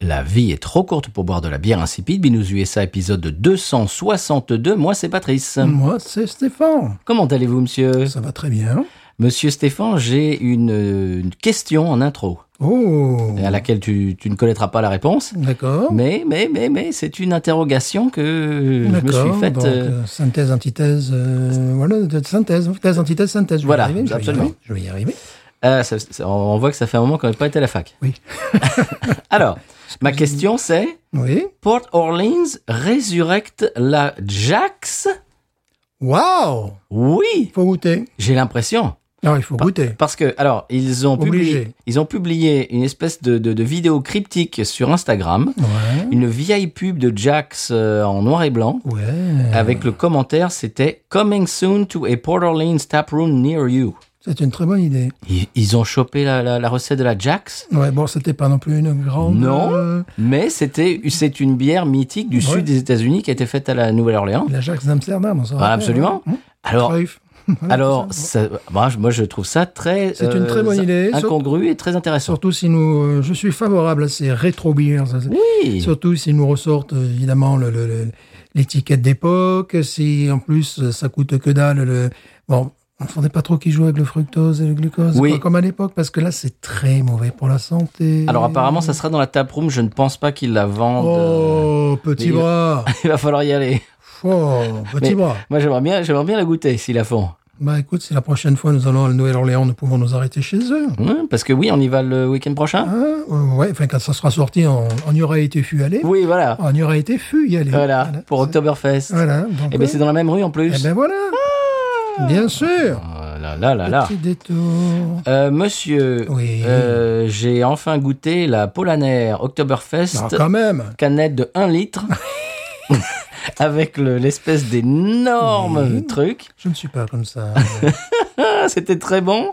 La vie est trop courte pour boire de la bière insipide. Binous USA épisode 262. Moi, c'est Patrice. Moi, c'est Stéphane. Comment allez-vous, monsieur? Ça va très bien. Monsieur Stéphane, j'ai une, euh, une question en intro Oh. à laquelle tu, tu ne connaîtras pas la réponse. D'accord. Mais, mais, mais, mais, c'est une interrogation que je me suis faite. Donc, euh, euh, synthèse, antithèse, euh, voilà, synthèse, thèse, antithèse, synthèse. Je Voilà, y arriver, je vais y absolument. arriver, Je vais y arriver. euh, ça- ça- on voit que ça fait un moment qu'on n'a pas été à la fac. Oui. Alors, ma question c'est Oui. Port Orleans résurrecte la Jax? Waouh. Oui, faut goûter. j'ai l'impression. Alors, il faut goûter. Parce que, alors, ils ont, publié, ils ont publié une espèce de, de, de vidéo cryptique sur Instagram, Ouais. une vieille pub de Jax euh, en noir et blanc, Ouais. avec le commentaire, c'était Coming soon to a Port Orleans tap room near you. C'est une très bonne idée. Ils, ils ont chopé la, la, la recette de la Jax, Ouais, bon, c'était pas non plus une grande. Non. euh, mais c'était c'est une bière mythique du Ouais. sud des États-Unis qui a été faite à la Nouvelle-Orléans. la Jacques d'Amsterdam, on s'en Ah, absolument. ouais. Alors, Cruyff. Voilà, alors, c'est ça. moi, je- moi, je trouve ça très, euh, C'est une très bonne idée, incongru et très intéressant. Surtout si nous, euh, je suis favorable à ces rétro beers. c'est- Oui. Surtout si nous ressortent euh, évidemment le- le- le- l'étiquette d'époque, si en plus euh, ça coûte que dalle. Le, bon, on ne pas trop qu'ils jouent avec le fructose et le glucose, Oui. quoi, comme à l'époque, parce que là c'est très mauvais pour la santé. Alors apparemment, ça sera dans la tap room. Je ne pense pas qu'ils la vendent. Oh, petit mais- bras. Il va falloir y aller. Oh, petit Mais- bras. Moi, j'aimerais bien, j'aimerais bien la goûter s'ils la font. Bah écoute, si la prochaine fois nous allons à Nouvelle-Orléans, nous pouvons nous arrêter chez eux. Parce que oui, on y va le week-end prochain. Euh, ouais, enfin quand ça sera sorti, on, on y aura été fût aller. Oui, voilà. On y aura été fût y aller. Voilà, pour Oktoberfest. Voilà. donc, Et ben ouais. c'est dans la même rue en plus. Eh ben voilà. Bien sûr. Là, là, là, là. Petit détour. Euh, monsieur, Oui. euh, j'ai enfin goûté la Polaner Oktoberfest Ah, quand même. canette de 1 litre avec le- l'espèce d'énorme Oui. truc. Je ne suis pas comme ça. C'était très bon,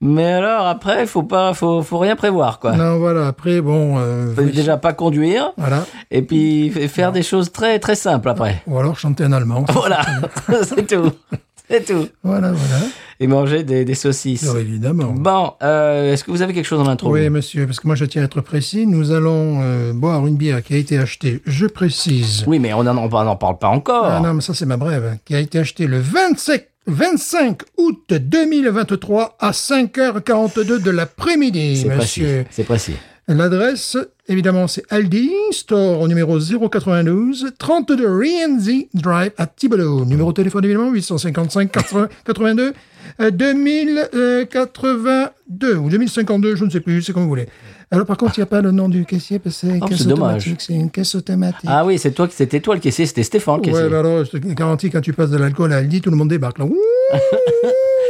mais alors après, faut pas, faut, faut rien prévoir quoi. non, voilà. Après, bon. euh, Faut oui. déjà pas conduire Voilà. et puis faire des choses très très simples après. Ou alors chanter en allemand. Voilà, c'est tout, c'est tout. Voilà, voilà. Et manger des, des saucisses. Alors, évidemment. Bon, euh, est-ce que vous avez quelque chose en intro Oui, monsieur, parce que moi je tiens à être précis. Nous allons euh, boire une bière qui a été achetée, je précise. Oui, mais on n'en parle pas encore. Ah non, mais ça c'est ma brève. Qui a été achetée le 25, 25 août 2023 à 5h42 de l'après-midi, monsieur. C'est précis. L'adresse, évidemment, c'est Aldi, store au numéro 092 32 Rienzi Drive à Thibodeau. Numéro de téléphone, évidemment, 855 80 82 euh, 2082 ou 2052, je ne sais plus, c'est comme vous voulez. Alors, par contre, il n'y a pas le nom du caissier parce que c'est une Oh, caisse automatique. C'est une caisse automatique. Ah oui, c'est toi, c'était toi le caissier, c'était Stéphane le caissier. Ouais, alors, je te garantis, quand tu passes de l'alcool à Aldi, tout le monde débarque là.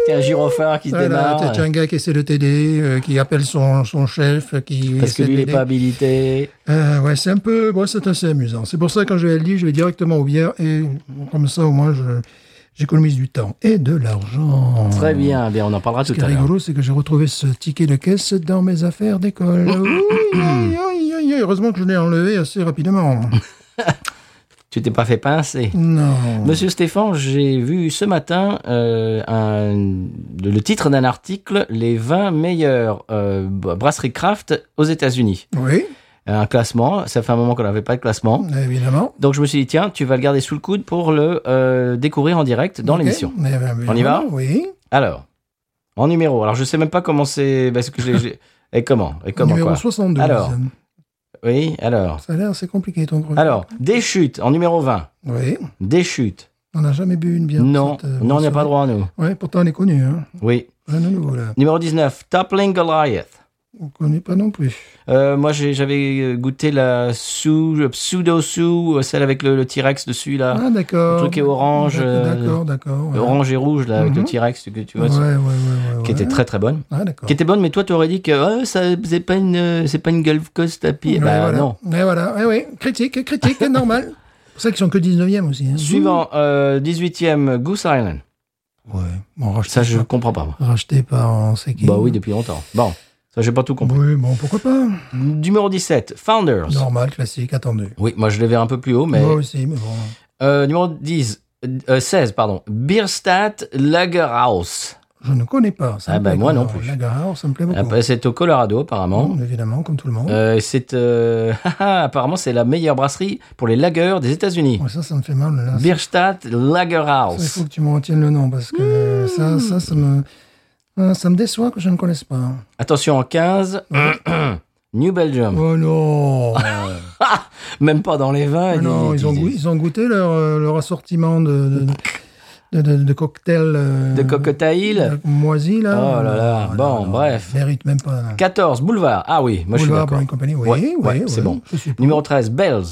T'es un gyrophare qui se voilà, démarre. t'as un gars qui essaie de t'aider, euh, qui appelle son, son chef, qui Parce que lui, il n'est pas habilité. Euh, ouais, c'est un peu, bon, c'est assez amusant. C'est pour ça que quand je vais à Aldi, je vais directement aux bières et comme ça, au moins, je, j'économise du temps et de l'argent. Très bien, bien, on en parlera Ce tout qui est à l'heure. rigolo, c'est que j'ai retrouvé ce ticket de caisse dans mes affaires d'école. Heureusement que je l'ai enlevé assez rapidement. Tu t'es pas fait pincer. Non. Monsieur Stéphane, j'ai vu ce matin euh, un- le titre d'un article Les 20 meilleures euh, brasseries craft aux États-Unis. Oui, Un classement, ça fait un moment qu'on n'avait pas de classement. évidemment. Donc je me suis dit, tiens, tu vas le garder sous le coude pour le euh, découvrir en direct dans l'émission. On y va Oui. Alors, en numéro, alors je sais même pas comment c'est. Parce que j'ai- Et comment Et comment Numéro quoi 72. Alors. Oui, alors. Ça a l'air assez compliqué ton truc. Alors, des chutes en numéro 20. Oui. Des chutes. On n'a jamais bu une bière. Non, cette, euh, non, on n'y a pas droit, nous. Ouais, pourtant on est connu. Hein. Oui. Rien de nouveau là. Numéro 19, Toppling Goliath. On ne connaît pas non plus. Euh, moi, j'avais euh, goûté la sous, le pseudo sous, celle avec le, le T-Rex dessus là, Ah, d'accord. le truc est orange, D'accord, euh, D'accord, ouais. orange et rouge là, avec le Mhm. T-Rex que tu vois, Ouais, ouais, qui était très très bonne. Ah, d'accord. Qui était bonne, mais toi, tu aurais dit que oh, ça c'est pas une euh, c'est pas une Gulf Coast à pied. Bah voilà. non. Ouais, voilà. Ouais. Critique, critique, normal. C'est pour ça qu'ils sont que 19e aussi. hein. Suivant, euh, 18e, Goose Island. Ouais. Bon, Ça, je par, comprends pas. moi. racheté par qui. Bah oui, depuis longtemps. Bon, ça, j'ai pas tout compris. Oui, bon, pourquoi pas. Numéro 17, Founders. Normal, classique, attendu. Oui, moi, je l'ai vu un peu plus haut, mais. Moi aussi, mais bon. Euh, numéro 10, euh, 16, pardon. Bierstadt Lagerhaus. Je ne connais pas. Ça Ah plaît moi non plus. La gare, ça me plaît beaucoup. Après, c'est au Colorado, apparemment. Mmh, évidemment, comme tout le monde. Euh, c'est euh, apparemment c'est la meilleure brasserie pour les lagers des États-Unis. Ouais, ça, ça me fait mal. Là. Bierstadt Ça, il faut Lagerhaus. que tu me retiennes le nom parce que euh, ça, ça, ça me, euh, ça me déçoit que je ne connaisse pas. Attention en 15, New Belgium. Oh non Même pas dans les vins. Ah non, ils ont, goûté, ils ont goûté leur, euh, leur assortiment de, de, de, de- de cocktails. euh, de cocktail. euh, moisis, là. Oh là là, Non, bon, non, bref. Mérite même pas. 14, Boulevard. Ah oui, moi je suis Boulevard d'accord. Brewing Company, oui, Ouais, oui, ouais, oui, c'est bon. Numéro 13, Bells.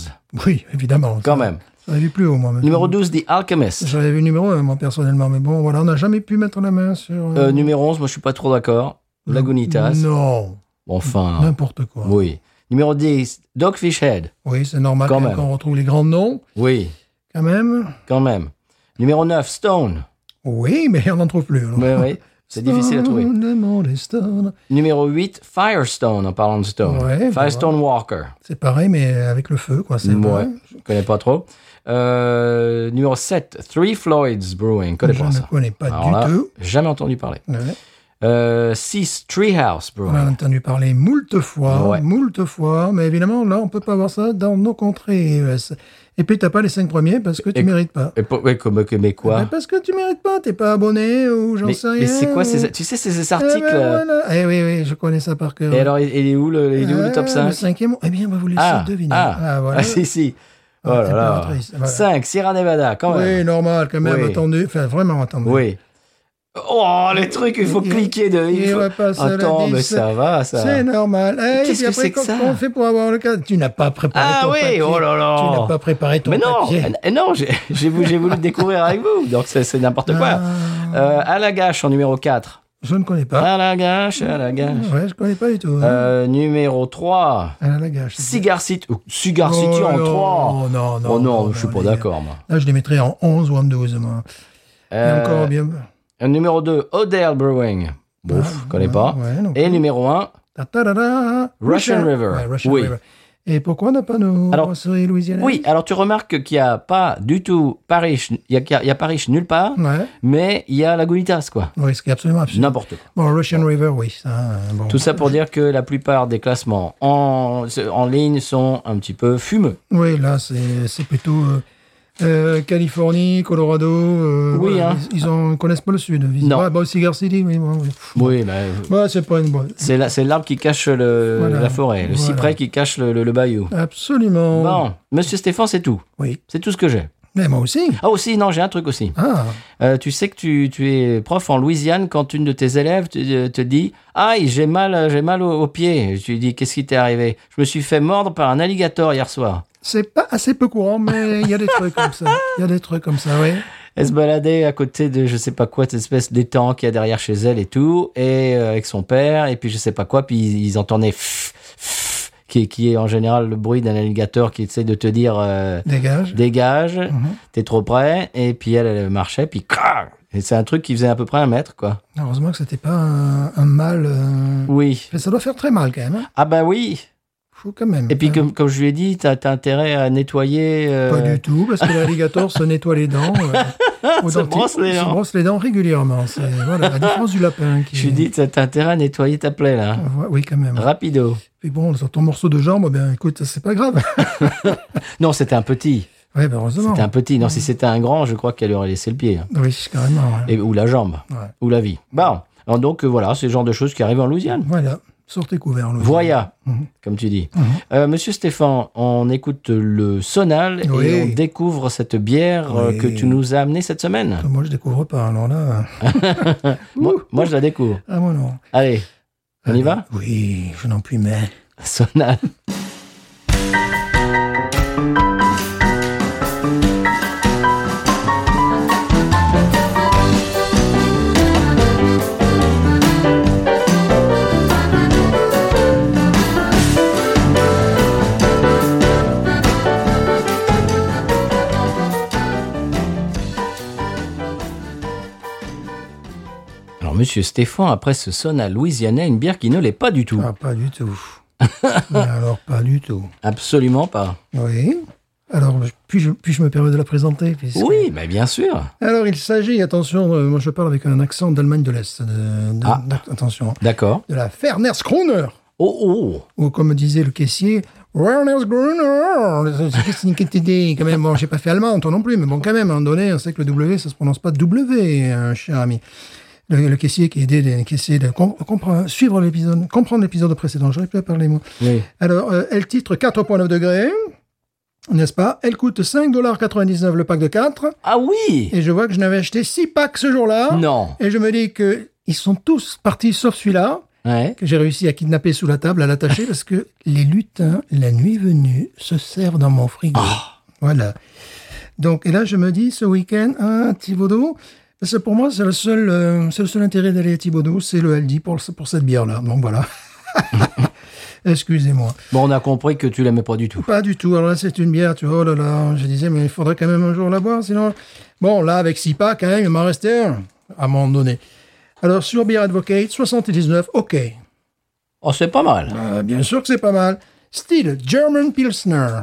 Oui, évidemment. Quand ça, même. Avait vu plus haut, moi. mais- Numéro 12, The Alchemist. J'avais vu numéro 1, moi, personnellement. Mais bon, voilà, on n'a jamais pu mettre la main sur... euh, Euh, numéro 11, moi je suis pas trop d'accord. Lagunitas. Non, Enfin, n'importe quoi. oui. Numéro 10, Dogfish Head. Oui, c'est normal Quand quand même. on retrouve les grands noms, Oui, quand même. quand même. Numéro 9, Stone. Oui, mais on n'en trouve plus. alors. Oui, oui. C'est difficile à trouver. Stone. Numéro 8, Firestone, en parlant de Stone. Ouais, bah Firestone Walker. C'est pareil, mais avec le feu, quoi. C'est Ouais, je connais pas trop. Euh, numéro 7, Three Floyds Brewing. Connais Je pas ne ça. connais pas Alors du là, tout. Jamais entendu parler. Ouais. Euh, 6, Treehouse On en a Brewing. entendu parler moult fois, Ouais. moult fois, mais évidemment, là, on peut pas voir ça dans nos contrées US. Et puis, t'as pas les cinq premiers parce que tu Et- mérites pas. Et pour- ouais, comme, mais quoi? Ben, parce que tu mérites pas, t'es pas abonné ou j'en sais rien. mais c'est quoi ou- ces, Tu sais, ces Eh articles. ben, euh, voilà. Eh oui, oui, je connais ça par cœur. Et alors, il est où le, il est où le top Ah, 5 Le cinquième, eh bien, on va vous laisser ah, deviner. ah, voilà. ah, si, si. Oh Ah, là là. impératrice, voilà. 5, Sierra Nevada, quand même. Oui, normal, quand même, Oui. attendu. Enfin, vraiment attendu. Oui. Oh, les trucs, il faut Il- cliquer de. il il faut- Attends, mais 10. ça va, ça. C'est normal. Eh, Qu'est-ce que c'est que ça? on fait pour avoir le cas Tu n'as pas préparé Ah ton oui, papier. oh là là. Tu n'as pas préparé ton Mais non, papier. euh, non, j'ai voulu, le découvrir avec vous, donc c'est n'importe quoi. Ah, Euh, à la gâche en numéro 4. Je ne connais pas. À la gâche, à la gâche. Ouais, je connais pas du tout. hein. Euh, numéro 3. Ah, la gâche. Cigar City. oh, Cigar Oh City en non, 3. Non, non, Oh non, je suis pas les- d'accord, moi. Là, je les mettrais en 11 ou en 12, moi. Et Euh, encore bien. Numéro 2, Odell Brewing. Bouf, Ah, connais ouais, pas. ouais, non Et numéro 1, Ta-ta-da-da, Russian River. Ouais, Russian Oui. River. Et pourquoi on n'a pas nos Alors, brasseries louisianaises Oui, alors tu remarques qu'il n'y a pas du tout Paris, il y a, il y a Paris nulle part, Ouais. mais il y a Lagunitas, quoi. Oui, ce qui est absolument absurde. N'importe quoi. Bon, Russian River, oui. Ça, bon. Tout ça pour dire que la plupart des classements en, en ligne sont un petit peu fumeux. Oui, là, c'est c'est plutôt euh, euh, Californie, Colorado. euh, Oui, voilà, hein. Ils, ils ils connaissent pas le sud. Ils- Non. Ouais, bon, Cigar City, oui. bon, oui. Oui, mais Ouais, c'est pas une bonne. c'est la- c'est l'arbre qui cache le, Voilà. la forêt, le Voilà. cyprès qui cache le, le- le bayou. Absolument. Bon, monsieur Stéphane, c'est tout. Oui. C'est tout ce que j'ai. Mais moi aussi. Ah aussi, non, j'ai un truc aussi. Ah, Euh, tu sais que tu, tu es prof en Louisiane quand une de tes élèves te, te dit Aïe, j'ai mal, j'ai mal au, au pied. Tu lui dis Qu'est-ce qui t'est arrivé? Je me suis fait mordre par un alligator hier soir. C'est pas assez peu courant, mais il y a des trucs comme ça. Il y a des trucs comme ça, oui. Elle se baladait à côté de je sais pas quoi, cette espèce d'étang qu'il y a derrière chez elle et tout, et euh, avec son père, et puis je sais pas quoi, puis ils, ils entendaient pff, pff, qui, qui est en général le bruit d'un alligator qui essaie de te dire euh, Dégage. dégage, Mhm. t'es trop près, et puis elle, elle marchait, puis et c'est un truc qui faisait à peu près un mètre, quoi. Heureusement que c'était pas un, un mal. euh, Oui. mais Ça doit faire très mal quand même. hein. Ah bah oui. Faut quand même. Et puis comme, comme je lui ai dit, t'as as intérêt à nettoyer. euh, Pas du tout, parce que l'alligator se nettoie les dents. euh, Se brosse les se dents. brosse les dents régulièrement. C'est voilà, la différence du lapin. Qui Je lui ai dit, t'as t'as intérêt à nettoyer ta plaie là. Oui, quand même. Rapido. Puis bon, sur ton morceau de jambe, ben écoute, c'est pas grave. Non, c'était un petit. Ben heureusement. C'était un petit. Non, si c'était un grand, je crois qu'elle aurait laissé le pied. hein. Oui, carrément. ouais. Et, ou la jambe. Ouais. Ou la vie. Bon. Alors donc euh, voilà, c'est le genre de choses qui arrivent en Louisiane. Voilà, sortez couvert. Voya, Mhm. comme tu dis. Mhm. Euh, Monsieur Stéphane, on écoute le sonal Oui. et on découvre cette bière euh, Oui. que tu nous as amenée cette semaine. Moi, je découvre pas. Alors là, Moi, moi, je la découvre. ah moi non. Allez, On y va? Oui, je n'en puis mais. Sonal. Monsieur Stéphane, après ce sonal louisianais, une bière qui ne l'est pas du tout. Ah, pas du tout. Mais alors, pas du tout. Absolument pas. Oui. Alors, puis-je puis me permettre de la présenter puisque- Oui, mais bien sûr. Alors, il s'agit, attention, euh, moi je parle avec un accent d'Allemagne de l'Est. Ah. Attention. D'accord. De la Ferners-Kroner. Oh, oh. Ou comme disait le caissier, quand même. Bon, j'ai pas fait allemand, toi non plus, mais bon, quand même, à un moment donné, on sait que le W, ça se prononce pas W, euh, cher ami. Le, le caissier qui aidait, les- qui essayait de com- comprendre, suivre l'épisode, comprendre l'épisode précédent. J'aurais pu parler, moi. Oui. Alors, euh, elle titre 4,9 degrés, n'est-ce pas? Elle coûte 5,99$ le pack de 4. Ah oui Et je vois que je n'avais acheté 6 packs ce jour-là. Non. Et je me dis que ils sont tous partis sauf celui-là, Ouais. que j'ai réussi à kidnapper sous la table, à l'attacher, parce que les lutins, la nuit venue, se servent dans mon frigo. Voilà. Donc, et là, je me dis, ce week-end, à Thibaudot, parce que pour moi, c'est le seul, euh, c'est le seul intérêt d'aller à Thibaudot, c'est le Aldi pour, pour cette bière-là. Donc voilà. Excusez-moi. Bon, on a compris que tu l'aimais pas du tout. Pas du tout. Alors là, c'est une bière, tu vois, oh là là. Je disais, mais il faudrait quand même un jour la boire, sinon. Bon, là, avec six packs, quand même, il m'en restait un, à un moment donné. Alors, sur Beer Advocate, 79, ok. Oh, c'est pas mal. Euh, bien sûr que c'est pas mal. Style German Pilsner.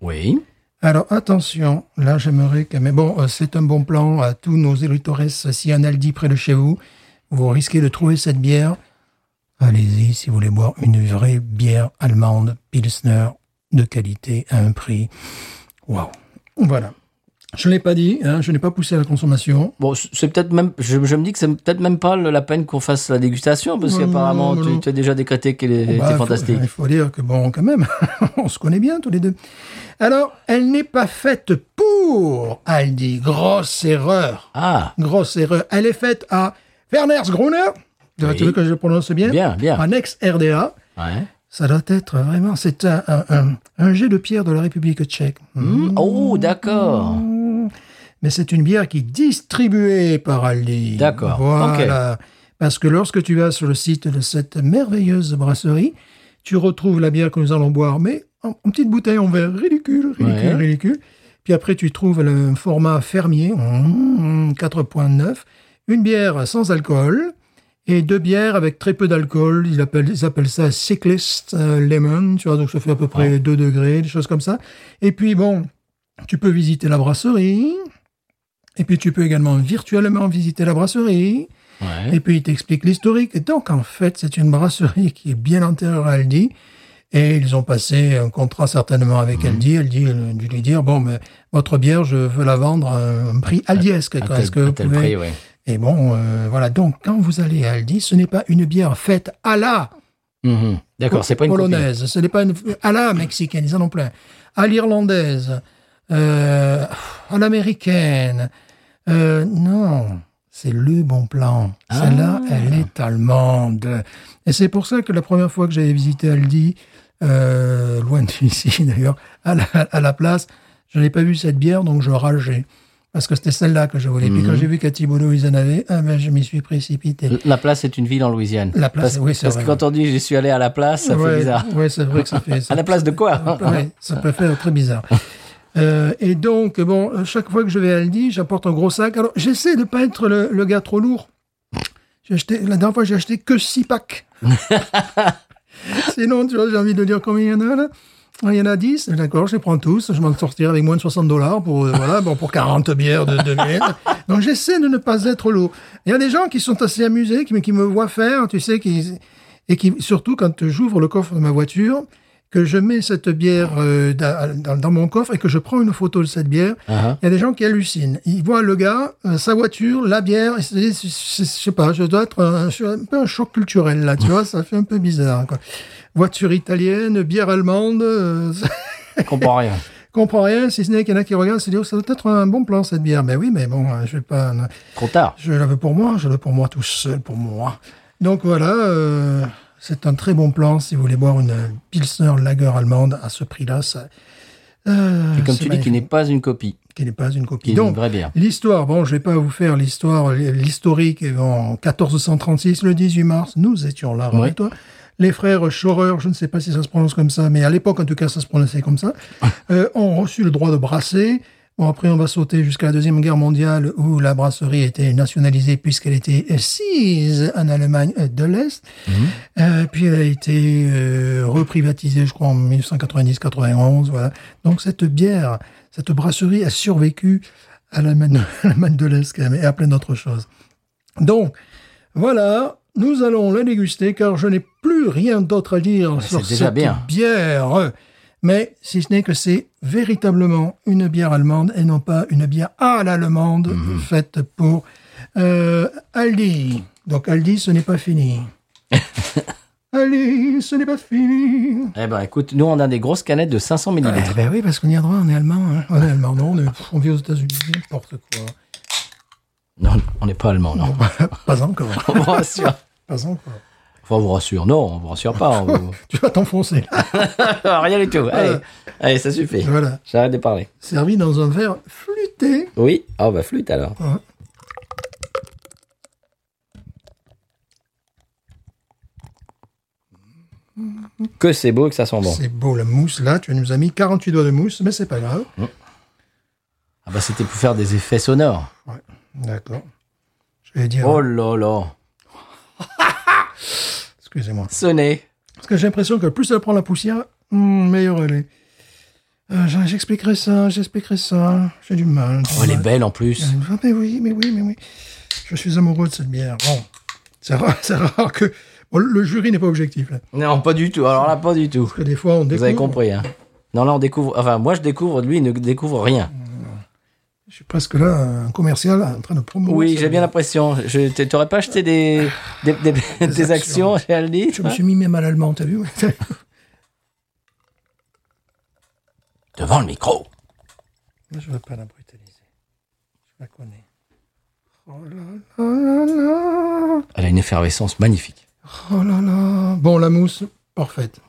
Oui. Alors, attention, là, j'aimerais quand même. Bon, euh, c'est un bon plan à tous nos éditeurs. S'il y a un Aldi près de chez vous, vous risquez de trouver cette bière. Allez-y si vous voulez boire une vraie bière allemande Pilsner de qualité à un prix. Waouh. Voilà. Je ne l'ai pas dit, hein, je n'ai pas poussé à la consommation. Bon, c'est peut-être même. Je, je me dis que c'est peut-être même pas la peine qu'on fasse la dégustation, parce qu'apparemment, tu, as déjà décrété qu'elle était Bah, fantastique. Il faut dire que, bon, quand même, on se connaît bien tous les deux. Alors, elle n'est pas faite pour Aldi. Grosse erreur. Ah, Grosse erreur. Elle est faite à Werners Gruner. Tu veux que je prononce bien? Bien, bien. En ex-RDA. Ouais. Ça doit être vraiment. C'est un, un, un- un jet de pierre de la République tchèque. Hmm, Oh, d'accord. Mais c'est une bière qui est distribuée par Aldi. D'accord, Voilà. Parce que lorsque tu vas sur le site de cette merveilleuse brasserie, tu retrouves la bière que nous allons boire, mais en, en petite bouteille en verre. Ridicule, ridicule, Ouais. ridicule. Puis après, tu trouves le format fermier, mmh, 4.9, une bière sans alcool et deux bières avec très peu d'alcool. Ils appellent, ils appellent ça Cyclist euh, Lemon, tu vois, donc ça fait à peu près 2 degrés, des choses comme ça. Et puis bon, tu peux visiter la brasserie. Et puis tu peux également virtuellement visiter la brasserie. Ouais. Et puis il t'explique l'historique. Et donc en fait, c'est une brasserie qui est bien antérieure à Aldi. Et ils ont passé un contrat certainement avec Aldi. Aldi a dû lui dire, bon, mais votre bière, je veux la vendre à un prix aldiesque. Est-ce que vous pouvez... prix, ouais. Et bon, euh, voilà. Donc quand vous allez à Aldi, ce n'est pas une bière faite à la Mhm. D'accord, c'est pas une copie. polonaise. Ce n'est pas une à la mexicaine, ils en ont plein. À l'irlandaise, euh, à l'américaine. Euh, non, c'est le bon plan. Celle-là, Ah. elle est allemande. Et c'est pour ça que la première fois que j'avais visité Aldi, euh, loin d'ici d'ailleurs, à la, à la place, je n'ai pas vu cette bière, donc je rageais. Parce que c'était celle-là que je voulais. Puis Mhm. quand j'ai vu qu'à Thibaudot, ils en avaient, ah ben, je m'y suis précipité. La place est une ville en Louisiane. La place, parce, oui, c'est Parce vrai. que quand on dit j'y suis allé à la place, ça fait bizarre. Ouais, c'est vrai que ça fait. À la place de quoi Ouais, ça peut faire très bizarre. Euh, et donc, bon, chaque fois que je vais à Aldi, j'apporte un gros sac. Alors, j'essaie de pas être le, le gars trop lourd. J'ai acheté, la dernière fois, j'ai acheté que 6 packs. Sinon, tu vois, j'ai envie de dire combien il y en a là? Il y en a 10, d'accord, je les prends tous, je m'en sortirai avec moins de 60 dollars pour, euh, voilà, bon, pour 40 bières de 2000. Donc j'essaie de ne pas être lourd. Il y a des gens qui sont assez amusés, qui, me- qui me voient faire, tu sais, qui, et qui, surtout quand j'ouvre le coffre de ma voiture, que je mets cette bière euh, da- dans, dans mon coffre et que je prends une photo de cette bière, Uh-huh. il y a des gens qui hallucinent. Ils voient le gars, euh, sa voiture, la bière, et se disent, je sais pas, je dois être un, peu un choc culturel là, tu vois, ça fait un peu bizarre. Quoi. Voiture italienne, bière allemande, euh, Je comprends rien. comprends rien, si ce n'est qu'il y en a qui regardent, se disent, oh, ça doit être un bon plan cette bière. Ben oui, mais bon, euh, je vais pas, Trop tard. je la veux pour moi, je la veux pour moi tout seul, pour moi. Donc voilà, euh, c'est un très bon plan si vous voulez boire une Pilsner Lager allemande à ce prix-là. Ça, euh, Et comme tu dis, qui n'est pas une copie, qui n'est pas une qui copie. une Donc. L'histoire, bon, je vais pas vous faire l'histoire, l'historique. En 1436, le 18 mars, nous étions là, Oui. toi. Les frères Schaurer, je ne sais pas si ça se prononce comme ça, mais à l'époque, en tout cas, ça se prononçait comme ça, euh, ont reçu le droit de brasser. Bon, après, on va sauter jusqu'à la Deuxième Guerre mondiale où la brasserie était nationalisée puisqu'elle était sise en Allemagne de l'Est. Euh, puis elle a été euh, reprivatisée, je crois, en 1990-91. Voilà. Donc cette bière, cette brasserie a survécu à l'Allemagne de l'Est quand même, et à plein d'autres choses. Donc, voilà, nous allons la déguster car je n'ai plus rien d'autre à dire c'est sur cette bien. bière. Mais si ce n'est que c'est véritablement une bière allemande et non pas une bière à l'allemande Mhm. faite pour euh, Aldi. Donc Aldi, ce n'est pas fini. Aldi, ce n'est pas fini. Eh ben, écoute, nous, on a des grosses canettes de 500 Eh millilitres. ben oui, parce qu'on y a droit, on est allemand. hein. On est allemand, non, on, est, on vit aux États-Unis, n'importe quoi. Non, on n'est pas allemand, non. Pas encore. on. Pas encore. Enfin, on vous rassure. Non, on vous rassure pas. vous- Tu vas t'enfoncer. Rien du tout. Allez, allez, ça suffit. voilà. J'arrête de parler. Servi dans un verre flûté. Oui. Ah, bah, flûte alors. Ouais. Que c'est beau et que ça sent bon. C'est beau, la mousse, là. Tu nous as mis 48 doigts de mousse, mais c'est pas grave. Ah, bah, c'était pour faire des effets sonores. D'accord. Je vais dire... Oh là là. Excusez-moi. Sonnez. Parce que j'ai l'impression que plus elle prend la poussière, hmm, meilleure elle est. Euh, j'expliquerai ça, j'expliquerai ça. J'ai du mal. Oh, elle est belle en plus. Ah, mais oui, mais oui, mais oui. Je suis amoureux de cette bière. Bon, c'est rare, rare que... bon, le jury n'est pas objectif, là. Non, pas du tout. Alors là, pas du tout. Parce que des fois, on découvre... Vous avez compris, hein. Non, là, on découvre. Enfin, moi, je découvre. Lui, il ne découvre rien. Je suis presque là, un commercial en train de promouvoir. Oui, j'ai bien l'impression. Je T'aurais pas acheté des, des, des- des actions actions. chez Aldi Je me suis mis même à l'allemand, t'as vu Devant le micro. Moi, je ne veux pas la brutaliser. Je la connais. Oh là là là. Elle a une effervescence magnifique. Oh là là. Bon, la mousse, parfaite.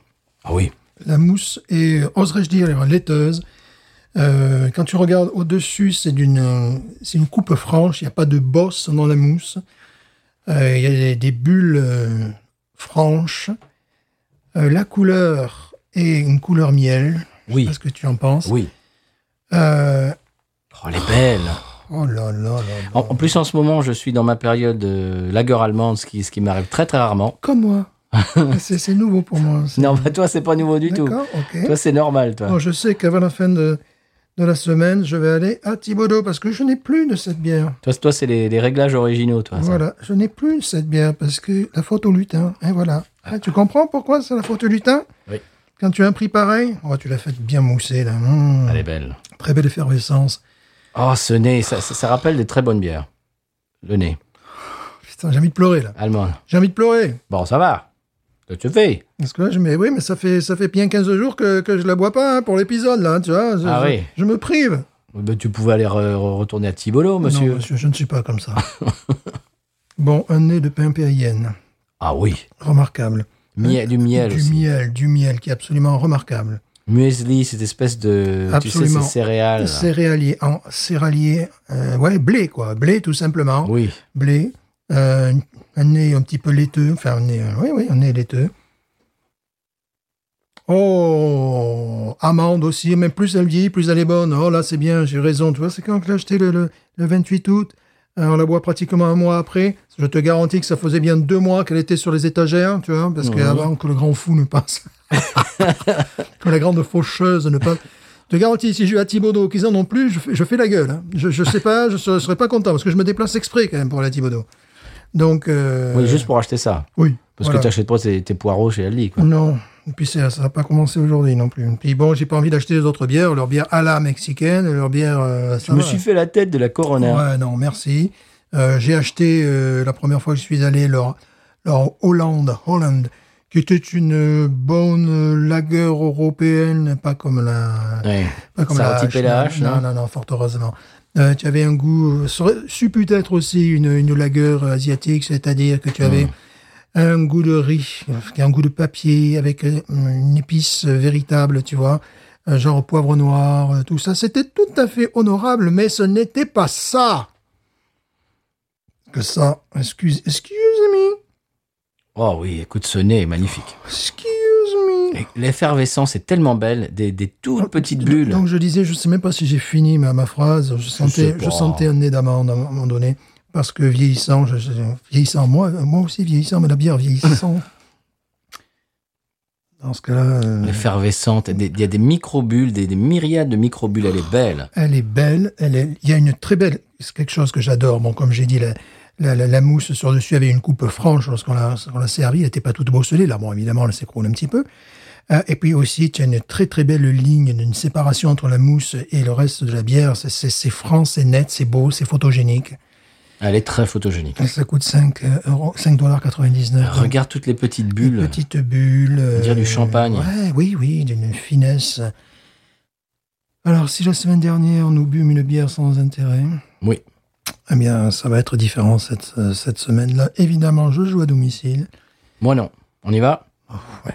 Ah oui. La mousse est, oserais-je dire, laiteuse. Euh, quand tu regardes au-dessus, c'est d'une, c'est une coupe franche. Il n'y a pas de bosse dans la mousse. Euh, Il y a des, des bulles euh, franches. La couleur est une couleur miel. Je sais Oui. pas ce que tu en penses. Oui. Oh, elle est belle. oh là là là là. En, en plus, en ce moment, je suis dans ma période de lager allemande, ce qui, ce qui m'arrive très très rarement. Comme moi. c'est, nouveau pour moi. Non, bah, toi, c'est pas nouveau du tout. D'accord, ok. Toi, c'est normal, toi. Je sais qu'avant la fin de, de la semaine, je vais aller à Thibaudot parce que je n'ai plus de cette bière. Toi, toi c'est les, les réglages originaux, toi. ça. Voilà, je n'ai plus cette bière parce que la faute au lutin. Et voilà. Ah, tu comprends pourquoi c'est la faute au lutin? Oui. Quand tu as un prix pareil, oh, tu l'as fait bien mousser là. Mmh. Elle est belle. Très belle effervescence. Oh, ce nez, ça, ça, ça rappelle des très bonnes bières. Le nez, Putain, j'ai envie de pleurer là. allemande. J'ai envie de pleurer. Bon, ça va. Ça te fait. Parce que là, je me oui, mais ça fait, ça fait bien 15 jours que, que je la bois pas hein, pour l'épisode là, tu vois. Je, Ah je- oui. je me prive. Ben, tu pouvais aller re- re- retourner à Thibolo, monsieur. Non, monsieur, je ne suis pas comme ça. bon, un nez de pain péayenne. Ah oui. Remarquable. Miel, du miel du aussi. miel, du miel qui est absolument remarquable. Muesli, cette espèce de. Absolument. Tu sais, céréales. Céréalier, en céréalier, euh, ouais, blé quoi, blé tout simplement, Oui. blé, euh, un nez un petit peu laiteux, enfin un nez, euh, oui, oui, un nez laiteux. Oh, amande aussi, mais plus elle vieillit, plus elle est bonne. Oh là, c'est bien, j'ai raison. Tu vois, c'est quand je l'ai acheté le, le, le 28 août. Euh, on la boit pratiquement un mois après. Je te garantis que ça faisait bien deux mois qu'elle était sur les étagères, tu vois, parce Mhm. qu'avant que le grand fou ne passe, que la grande faucheuse ne passe. Je te garantis, si je vais à Thibaudot, qu'ils en ont plus, je fais, je fais la gueule. hein. Je, je sais pas, je serais, serais pas content, parce que je me déplace exprès quand même pour aller à Thibaudot. Donc, euh, Oui, juste pour acheter ça. oui. Parce voilà. que tu n'achètes pas tes, tes poireaux chez Aldi, quoi. Non. Et puis ça n'a pas commencé aujourd'hui non plus. Puis bon, j'ai pas envie d'acheter les autres bières, leur bière à la mexicaine, leur bière. euh, ça Je me suis fait la tête de la Corona. Ouais, non, merci. Euh, j'ai acheté euh, la première fois que je suis allé leur, leur Hollande, Holland, qui était une bonne lager européenne, pas comme la, Ouais. pas comme Ça la la hache, non, non non, non, fort heureusement. Euh, tu avais un goût, ça aurait su peut-être aussi une, une lager asiatique, c'est-à-dire que tu avais Hmm. un goût de riz, un goût de papier avec euh, une épice véritable, tu vois, genre poivre noir, euh, tout ça. C'était tout à fait honorable, mais ce n'était pas ça. Que ça, excuse, excuse me, Oh oui, écoute, ce nez est magnifique. excuse L'effervescence est tellement belle, des, des toutes petites bulles. Donc je disais, je sais même pas si j'ai fini ma, ma phrase. Je sentais, je, sentais un nez d'amande à un moment donné, parce que vieillissant, je, je- vieillissant, moi, moi aussi vieillissant, mais la bière vieillissant. Dans ce cas-là, euh, Effervescente, il y a des microbules, des, des myriades de microbules, elle est belle. elle est belle. Elle est, il y a une très belle, c'est quelque chose que j'adore. Bon, comme j'ai dit, la, la, la- la mousse sur dessus avait une coupe franche lorsqu'on l'a, lorsqu'on l'a servi. Elle n'était pas toute bosselée. Là, bon, évidemment, elle s'écroule un petit peu. Euh, et puis aussi, tu as une très très belle ligne, une séparation entre la mousse et le reste de la bière. C'est, franc, c'est net, c'est beau, c'est photogénique. Elle est très photogénique. Ça coûte 5 euros, 5 dollars 99. Regarde toutes les petites bulles. petites bulles. On dirait du euh, champagne. Ouais, oui, oui, d'une finesse. Alors, si la semaine dernière, nous bûmes une bière sans intérêt, Oui. eh bien, ça va être différent cette, euh, cette semaine-là. Évidemment, je joue à domicile. Moi non. On y va? Ouais.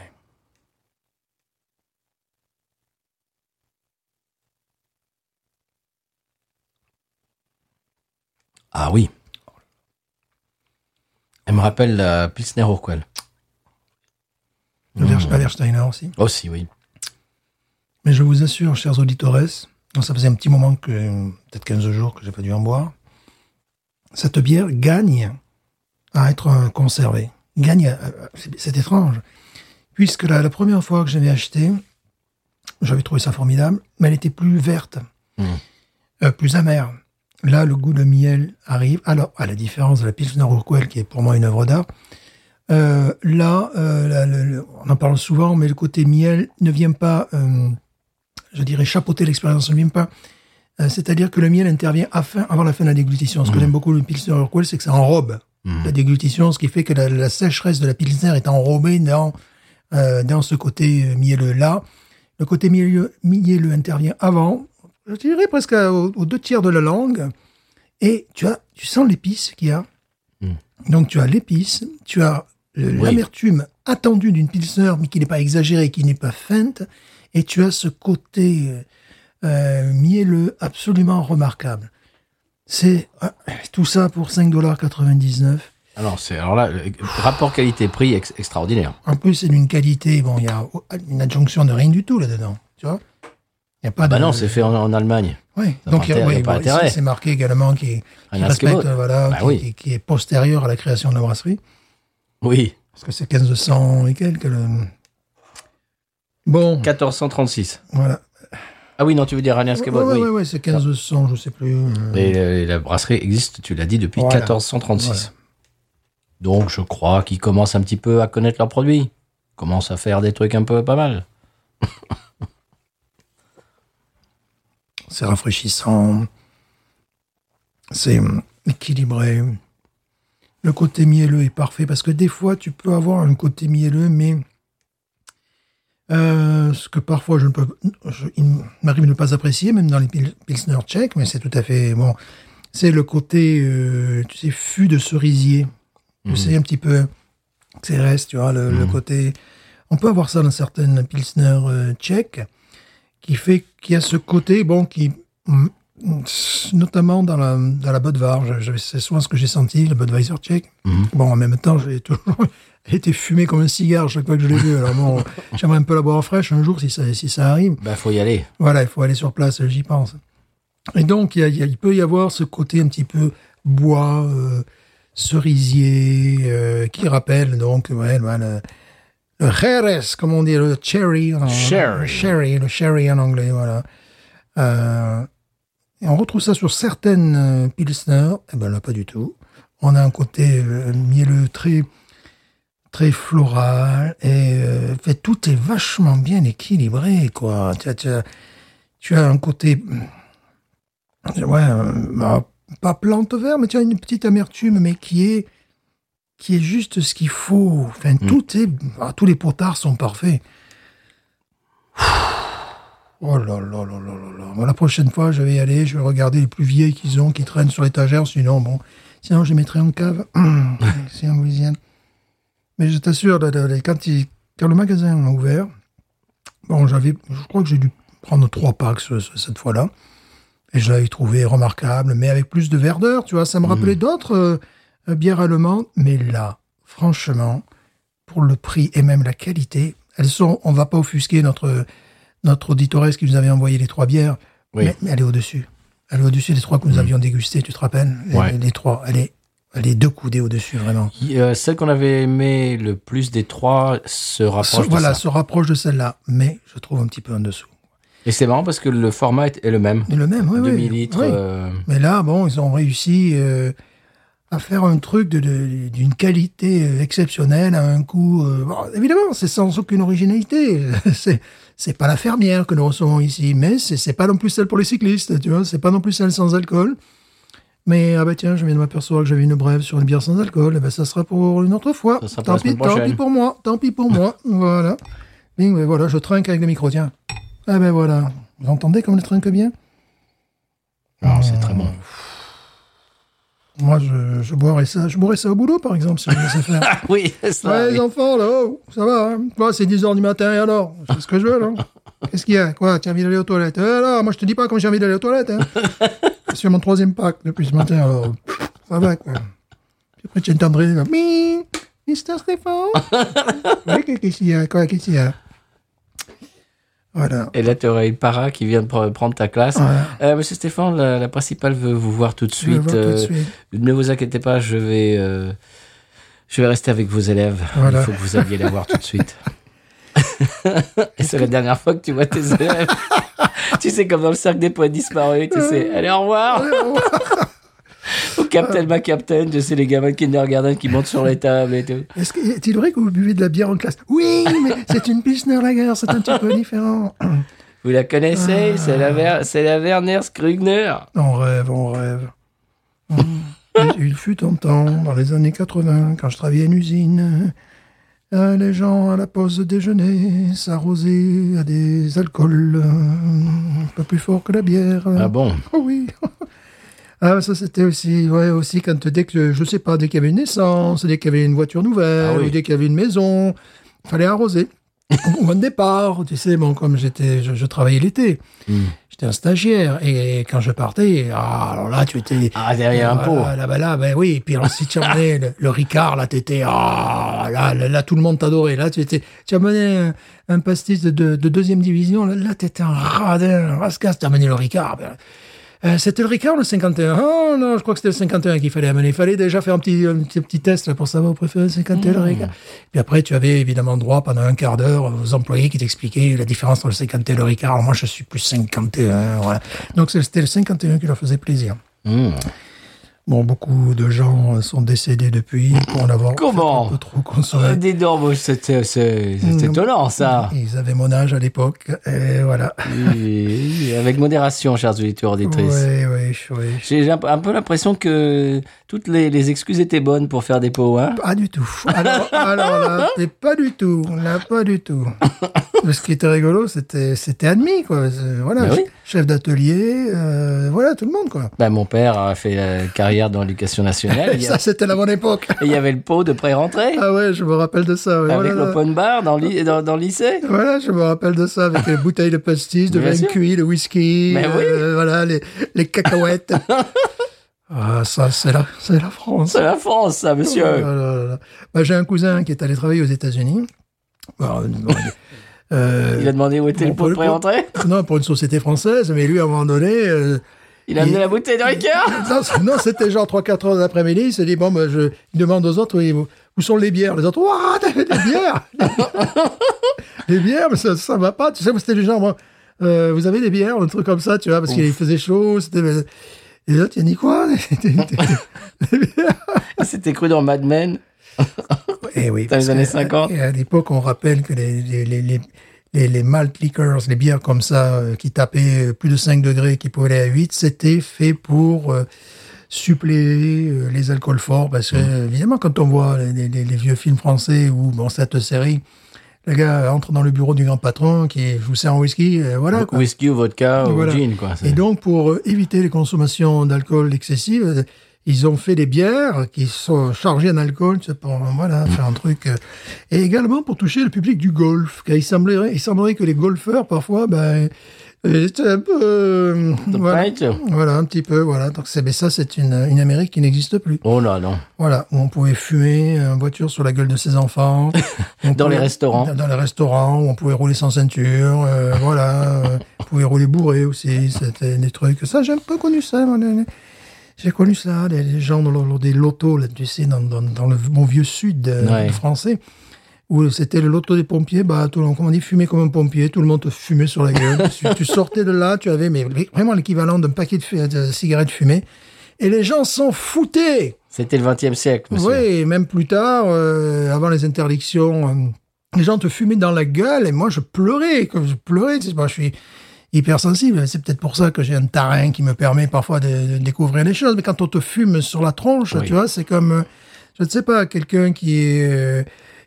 Ah oui. Elle me rappelle la Pilsner Urquell. La Versteiner aussi. Aussi, oui. Mais je vous assure, chers auditores, donc ça faisait un petit moment que, peut-être 15 jours que j'ai pas dû en boire, cette bière gagne à être euh, conservée. Gagne, à- c'est étrange. Puisque la, la première fois que j'avais acheté, j'avais trouvé ça formidable, mais elle était plus verte, Mm. euh, plus amère. Là, le goût de miel arrive. Alors, à la différence de la Pilsner Urquell, qui est pour moi une œuvre d'art, euh, là, euh, la- le- le- on en parle souvent, mais le côté miel ne vient pas, euh, je dirais, chapeauter l'expérience, ne vient pas. euh, C'est-à-dire que le miel intervient à fin- avant la fin de la déglutition. Ce que j'aime beaucoup le Pilsner Urquell, c'est que ça enrobe Mhm. la déglutition, ce qui fait que la, la sécheresse de la Pilsner est enrobée dans, euh, dans ce côté mielleux-là. Le côté mielleux, mielleux intervient avant, je dirais presque aux, aux deux tiers de la langue, et tu, as, tu sens l'épice qu'il y a. Mm. Donc tu as l'épice, tu as Oui. l'amertume attendue d'une Pilsner, mais qui n'est pas exagérée, qui n'est pas feinte, et tu as ce côté euh, euh, mielleux absolument remarquable. C'est euh, tout ça pour 5,99$. Alors, c'est, alors là, le rapport qualité-prix ex- extraordinaire. En plus, c'est d'une qualité, bon, il y a une adjonction de rien du tout là-dedans, tu vois. Il y a pas Bah de... non, c'est fait en, en Allemagne. Ça Donc, il y a, inté- bon, c'est marqué également qui, qui respecte, voilà, Bah qui, oui. qui- qui est postérieur à la création de la brasserie. Oui. Parce que c'est 1500 et quelques. le- Bon, 1436. voilà. Ah oui, non, tu veux dire Ouais, Skebot, oui. ouais, ouais, c'est 1500, je sais plus. euh, Et, euh, la brasserie existe, tu l'as dit, depuis Voilà. 1436. Voilà. Donc, je crois qu'ils commencent un petit peu à connaître leurs produits. Commencent à faire des trucs un peu pas mal. C'est rafraîchissant. C'est hum, équilibré. Le côté mielleux est parfait parce que des fois, tu peux avoir un côté mielleux, mais euh, ce que parfois je ne peux, je- il m'arrive de ne pas apprécier, même dans les pil- pilsner tchèques, mais c'est tout à fait bon. C'est le côté, euh, tu sais, fût de cerisier. Tu sais, un petit peu Xérès, tu vois, le, le côté. On peut avoir ça dans certaines pilsner euh, tchèques, qui fait qu'il y a ce côté, bon, qui. mm, Notamment dans la, dans la Budvar, c'est souvent ce que j'ai senti, le Budweiser tchèque. Mhm. Bon, en même temps, j'ai toujours été fumé comme un cigare chaque fois que je l'ai vu. Alors bon, j'aimerais un peu la boire fraîche un jour si ça, si ça arrive. Bah, faut y aller. Voilà, il faut aller sur place, j'y pense. Et donc, il, peut y avoir ce côté un petit peu bois, euh, cerisier, euh, qui rappelle donc ouais, le, Jerez, comme on dit, le cherry. en- Sherry. Le sherry, le sherry en anglais, voilà. Euh, et on retrouve ça sur certaines euh, Pilsner. Eh ben là, pas du tout. On a un côté euh, mielleux très très floral et euh, fait, tout est vachement bien équilibré quoi. Tu as, tu as, tu as un côté ouais euh, bah, pas plante vert mais tu as une petite amertume mais qui est qui est juste ce qu'il faut. Enfin tout est ah, tous les potards sont parfaits. Oh là là là là là là. Bon, la prochaine fois, je vais y aller, je vais regarder les plus vieilles qu'ils ont, qui traînent sur l'étagère. Sinon, bon, sinon je les mettrai en cave. C'est en Louisiane. Mais je t'assure, quand, il- quand le magasin a ouvert, bon, j'avais, je crois que j'ai dû prendre trois packs ce- ce- cette fois-là. Et je l'avais trouvé remarquable, mais avec plus de verdeur, tu vois. Ça me rappelait d'autres euh, bières allemandes. Mais là, franchement, pour le prix et même la qualité, elles sont, on va pas offusquer notre, notre auditoresse qui nous avait envoyé les trois bières, Oui. mais, mais elle est au-dessus. Elle est au-dessus des trois que nous avions dégustées, tu te rappelles? Les- Ouais. les, trois. Elle est, elle est deux coudées au-dessus, vraiment. Euh, celle qu'on avait aimé le plus des trois se rapproche de voilà, ça. se rapproche de celle-là, mais je trouve un petit peu en dessous. Et c'est marrant parce que le format est, est le même. Mais le même, oui, 2 oui. millilitres. Oui. euh, Mais là, bon, ils ont réussi euh, à faire un truc d'une qualité euh, exceptionnelle à un coût. euh, bon, évidemment, c'est sans aucune originalité. c'est c'est pas la fermière que nous recevons ici, mais c'est pas non plus celle pour les cyclistes, tu vois. C'est pas non plus celle sans alcool. Mais ah bah tiens, je viens de m'apercevoir que j'avais une brève sur une bière sans alcool. Eh ben, ça sera pour une autre fois. Tant pis, tant pis pour moi, tant pis pour moi. voilà. Bing, ben voilà, je trinque avec le micro, tiens. Ah ben voilà. Vous entendez comme je trinque bien? Oh, c'est très bon. Moi, je, je boirais ça. Je boirais ça au boulot, par exemple, si je laissais faire. Ah oui, c'est ça. ouais, oui. les enfants, là, oh, ça va, hein c'est 10 heures du matin, et alors Je fais ce que je veux, là. Qu'est-ce qu'il y a? Quoi Tu as envie d'aller aux toilettes? Eh, alors, moi, je te dis pas quand j'ai envie d'aller aux toilettes, hein. C'est sur mon troisième pack depuis ce matin, alors. pff, Ça va, quoi. Puis après, tu entendrais, là, Mi, Mister Stéphane Ouais, qu'est-ce qu'il y a Quoi, qu'est-ce qu'il y a Voilà. Et là, tu aurais une para qui vient de pre- prendre ta classe. Voilà. Euh, Monsieur Stéphane, la, la principale veut vous voir tout de suite. tout Euh, suite. Ne vous inquiétez pas, je vais, euh, je vais rester avec vos élèves. Voilà. Il faut que vous alliez la voir tout de suite. Et c'est la dernière fois que tu vois tes élèves. tu sais, comme dans le cercle des poètes disparus, tu sais, allez, au revoir. Au Captain, ma Captain, je sais, les gamins de kindergarten qui montent sur les tables et tout. Est-ce que- est-il vrai que vous buvez de la bière en classe? Oui, mais c'est une Pilsner Lager, c'est un petit peu différent. Vous la connaissez? C'est la, Ver- c'est la Werner Skrugner. On rêve, on rêve. Hum. Il fut un temps, dans les années 80, quand je travaillais à une usine, euh, les gens à la pause déjeuner s'arrosaient à des alcools euh, un peu plus forts que la bière. Ah bon? Oh oui. Ah, ça c'était aussi, ouais, aussi quand dès que, je sais pas, dès qu'il y avait une naissance, dès qu'il y avait une voiture nouvelle, Ah oui. ou dès qu'il y avait une maison, fallait arroser. ou un départ, tu sais, bon, comme j'étais, je, je travaillais l'été, Hmm. j'étais un stagiaire, et quand je partais, ah, alors là, tu étais... Ah, derrière un pot. Voilà, là, bah, là, ben oui, et puis alors, si tu emmenais le, le Ricard, là, t'étais, ah, là, là, là, tout le monde t'adorait, là, tu étais, tu amenais un, un pastis de, de, de deuxième division, là, là t'étais un radin, un rascasse, tu amené le Ricard, ben, euh, c'était le Ricard, le 51. Oh non, je crois que c'était le 51 qu'il fallait amener. Il fallait déjà faire un petit, un petit, petit test là, pour savoir, vous préférez le 51 le Ricard. Puis après, tu avais évidemment droit pendant un quart d'heure aux employés qui t'expliquaient la différence entre le 51 et le Ricard. Alors, moi, je suis plus 51. Voilà. Donc, c'était le 51 qui leur faisait plaisir. Hmm. Bon, beaucoup de gens euh, sont décédés depuis pour en avoir Comment un peu trop consommé. Donc, moi, c'est Mm. étonnant ça. Ils avaient mon âge à l'époque. Et voilà. Et avec modération, chers auditeurs auditrices. Oui, oui, oui. J'ai un, peu- un peu l'impression que toutes les, les excuses étaient bonnes pour faire des pots. Hein Pas du tout. Alors, alors là, c'est pas du tout. Là, pas du tout. Ce qui était rigolo, c'était, admis, quoi. Voilà, Ben oui. Chef d'atelier, euh, voilà, tout le monde, quoi. ben, mon père a fait la carrière dans l'éducation nationale. Ça, c'était la bonne époque. et il y avait le pot de pré-rentrée Ah ouais, je me rappelle de ça. ouais. avec Voilà, l'open bar dans, le- dans, dans le lycée. Voilà, je me rappelle de ça avec les bouteilles de pastis, de vin cuit, de whisky, Mais oui. euh, voilà, les, les cacahuètes. ah, ça, c'est la, c'est la France. C'est la France, ça, monsieur. Oh là là là là. Bah, j'ai un cousin qui est allé travailler aux États-Unis. Bon, euh, Il a demandé où était bon, le pot de pour- pré-rentrée. Non, pour une société française, mais lui, à un moment donné, euh, Il a amené Il- la bouteille de Ricard. non, c'est- non, c'était genre 3-4 heures d'après-midi, il s'est dit, bon, bah, je il demande aux autres, oui, où, sont les bières? Les autres, waouh, t'as fait des bières Les bières, mais ça, ça va pas, tu sais, c'était du genre, moi, euh, vous avez des bières, un truc comme ça, tu vois, parce qu'il faisait chaud, c'était... Et les autres, il a dit quoi? S'était cru dans Mad Men. Eh oui. Dans les années que, 50. À, à l'époque, on rappelle que les, les, les, les, les, les malt liquors, les bières comme ça, euh, qui tapaient plus de 5 degrés, qui pouvaient aller à 8, c'était fait pour euh, suppléer euh, les alcools forts. Parce que, Mmh. évidemment, quand on voit les, vieux films français ou bon, cette série, le gars entre dans le bureau du grand patron qui vous sert un whisky, euh, voilà. quoi. Whisky ou vodka ou Voilà. gin, quoi. Et donc, pour euh, éviter les consommations d'alcool excessives, euh, ils ont fait des bières qui sont chargées en alcool, c'est pour voilà, faire un truc. euh, et également pour toucher le public du golf. Car il semblerait, il semblerait que les golfeurs, parfois, ben, euh, c'est un peu. euh, voilà, un petit peu, voilà. Donc, mais ça, c'est une, une Amérique qui n'existe plus. Oh là, non. Voilà, où on pouvait fumer en voiture sur la gueule de ses enfants. Dans les restaurants. Dans, les restaurants, où on pouvait rouler sans ceinture, euh, voilà. on pouvait rouler bourré aussi, c'était des trucs. Ça, j'ai un peu connu ça. J'ai connu ça, les, les gens dans, dans des lotos, là, tu sais, dans, dans, dans le mon vieux sud euh, Ouais. français, où c'était le loto des pompiers, bah, tout le monde, comment on dit, fumer comme un pompier, tout le monde te fumait sur la gueule. tu, tu sortais de là, tu avais mais, vraiment l'équivalent d'un paquet de, cigarettes fumées, et les gens s'en foutaient. C'était le 20e siècle, monsieur. Oui, même plus tard, euh, avant les interdictions, euh, les gens te fumaient dans la gueule et moi je pleurais. Je pleurais, tu sais, moi, je suis hypersensible. C'est peut-être pour ça que j'ai un tarin qui me permet parfois de, de découvrir les choses. Mais quand on te fume sur la tronche, Oui. tu vois, c'est comme, euh, je ne sais pas, quelqu'un qui est... euh,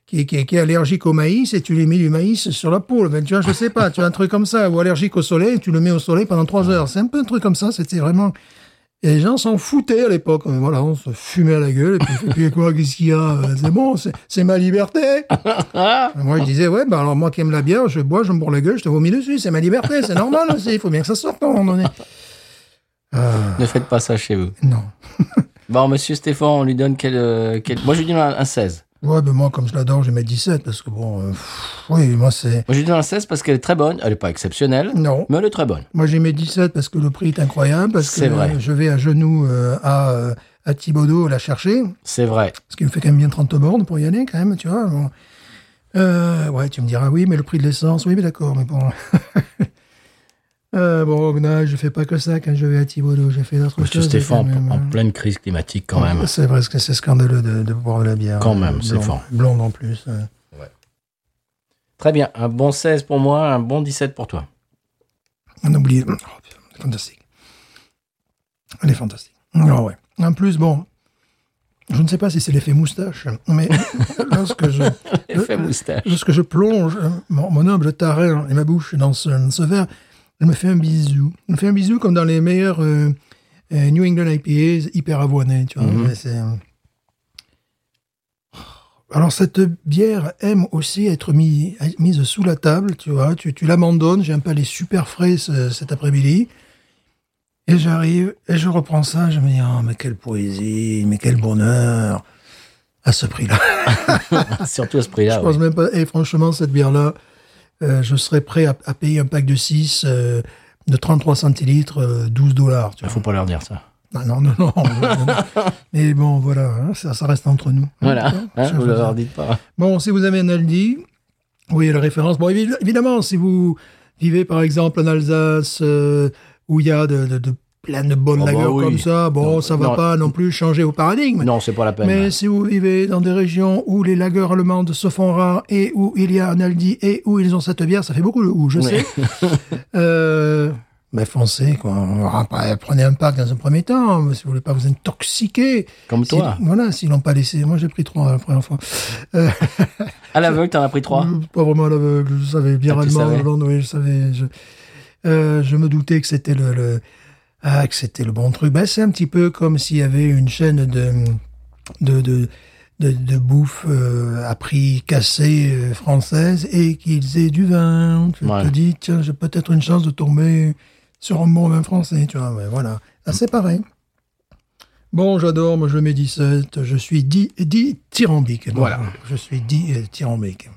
qui est allergique au maïs et tu lui mets du maïs sur la peau. Ben, tu vois, je sais pas, tu as un truc comme ça. Ou allergique au soleil, tu le mets au soleil pendant trois heures. C'est un peu un truc comme ça. C'était vraiment... Et les gens s'en foutaient à l'époque. Voilà, on se fumait à la gueule. Et puis, et puis quoi, qu'est-ce qu'il y a Euh, C'est bon, c'est c'est ma liberté. moi, je disais, ouais, bah alors moi qui aime la bière, je bois, je me bourre la gueule, je te vomis dessus. C'est ma liberté, c'est normal aussi. Il faut bien que ça sorte à un moment donné. Ah, Ne faites pas ça chez vous. non. Bon, monsieur Stéphane, on lui donne quel... euh, quel... Moi, je lui donne un, un 16. Ouais, mais moi, comme je l'adore, je mets 17 parce que bon, euh, pff, oui, moi c'est. Moi, je lui donne un 16 parce qu'elle est très bonne. Elle n'est pas exceptionnelle, Non. mais elle est très bonne. Moi, j'ai mis 17 parce que le prix est incroyable, parce que C'est vrai. je vais à genoux euh, à, euh, à Thibaudot la chercher, C'est vrai. ce qui me fait quand même bien 30 bornes pour y aller, quand même, tu vois. Bon. Euh, ouais, tu me diras, oui, mais le prix de l'essence, oui, mais d'accord, mais bon. euh, bon, non, je fais pas que ça quand je vais à Thibaudot, j'ai fait d'autres Monsieur choses. Stéphane, quand même, en, en pleine crise climatique quand même. C'est vrai que c'est scandaleux de, de boire de la bière. Quand même, euh, c'est blonde- fort. Blonde en plus. euh. Très bien. Un bon 16 pour moi, un bon 17 pour toi. On a oublié. Oh, putain, fantastique. Elle est fantastique. Ah ouais. En plus, bon, je ne sais pas si c'est l'effet moustache, mais lorsque je, le- moustache. lorsque je plonge mon, mon humble tarin et ma bouche dans ce, dans ce verre, elle me fait un bisou. Elle me fait un bisou comme dans les meilleurs euh, euh, New England IPAs hyper avoinés, tu vois. Mhm. C'est, euh, Alors, cette bière aime aussi être mis- mise sous la table, tu vois. Tu, tu l'abandonnes, j'ai un palais super frais ce- cet après-midi. Et j'arrive, et je reprends ça, je me dis, oh, mais quelle poésie, mais quel bonheur, à ce prix-là. Surtout à ce prix-là. je oui. pense même pas, et franchement, cette bière-là, je serais prêt à, à payer un pack de 6 euh, de 33 centilitres, euh, 12 dollars, tu Il vois. faut pas leur dire ça. Ah, non, non, non. Mais bon, voilà, hein, ça, ça reste entre nous. Voilà. Hein, Hein, vous leur amis. dites pas. Bon, si vous avez un Aldi, vous voyez la référence. Bon, évi- évidemment, si vous vivez par exemple en Alsace, euh, où il y a de, de- de- plein de bonnes Oh, bah oui. comme ça, bon, Non, ça va non. pas non plus changer au paradigme. Non, c'est pas la peine. Mais si vous vivez dans des régions où les lagers allemandes se font rares et où il y a un Aldi et où ils ont cette bière, ça fait beaucoup de ou, je sais. euh, mais foncez, quoi. Prenez un pack dans un premier temps, si vous voulez pas vous intoxiquer. Comme Si- toi. voilà, s'ils l'ont pas laissé. Moi, j'ai pris trois la première fois. Euh, À l'aveugle, t'en as pris trois. Pas vraiment à l'aveugle, je savais bien Ah, tu allemand, savais. Hollande, oui, je savais. Je, euh, je me doutais que c'était le, le- ah, que c'était le bon truc. Ben, c'est un petit peu comme s'il y avait une chaîne de de de, de, de bouffe euh, à prix cassé euh, française et qu'ils aient du vin. Tu Ouais. te dis tiens, j'ai peut-être une chance de tomber sur un bon vin français, tu vois. Ouais, voilà, Là, c'est pareil. Bon, j'adore, moi je mets 17, je suis dit, dit tyrambique. Voilà. Je suis dit euh, tyrambique.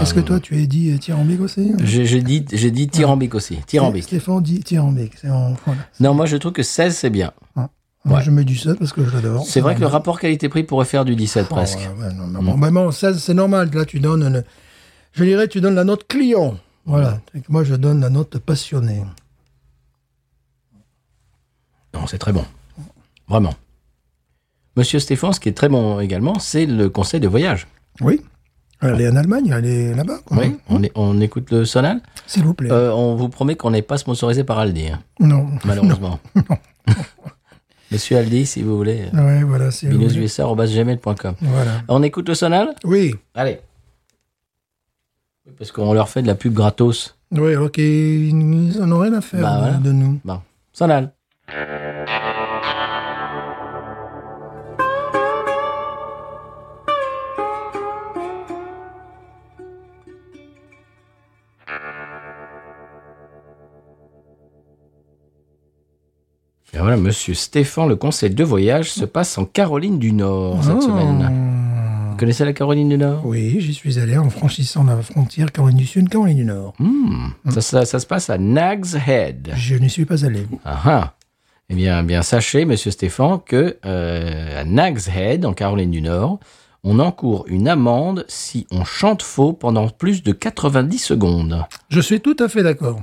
Est-ce que toi tu es dit euh, tyrambique aussi J'ai dit, dit tyrambique aussi. Tyrambique. Stéphane dit tyrambique. En- voilà. Non, moi je trouve que 16 c'est bien. Moi Ouais. je mets du 7 parce que je l'adore. C'est vrai que le rapport qualité-prix pourrait faire du 17 Oh, presque. ouais, ouais, non, non, bon, vraiment, ça, c'est normal. Là, tu donnes, une- je dirais, tu donnes la note client. Voilà. Que Moi, je donne la note passionné. Non, c'est très bon. Vraiment. Monsieur Stéphane, ce qui est très bon également, c'est le conseil de voyage. Oui. Elle est en Allemagne, elle est là-bas. Oui, on, est- on écoute le sonal. S'il vous plaît. Euh, on vous promet qu'on n'est pas sponsorisé par Aldi, hein, non. malheureusement. Monsieur Aldi, si vous voulez, Ouais, voilà. c'est binoususa.gmail.com. Voilà. On écoute le sonal? Oui. Allez. Oui, Parce qu'on leur fait de la pub gratos. Oui, alors qu'ils n'en ont rien à faire Bah, voilà. de nous. Bon, sonal. Et voilà, monsieur Stéphane, le conseil de voyage se passe en Caroline du Nord cette Oh. semaine. Vous connaissez la Caroline du Nord? Oui, j'y suis allé en franchissant la frontière Caroline du Sud, Caroline du Nord. Hmm. ça, ça- ça se passe à Nags Head. Je n'y suis pas allé. Ah ah. Eh bien, bien sachez, monsieur Stéphane, que euh, à Nags Head, en Caroline du Nord, on encourt une amende si on chante faux pendant plus de 90 secondes. Je suis tout à fait d'accord.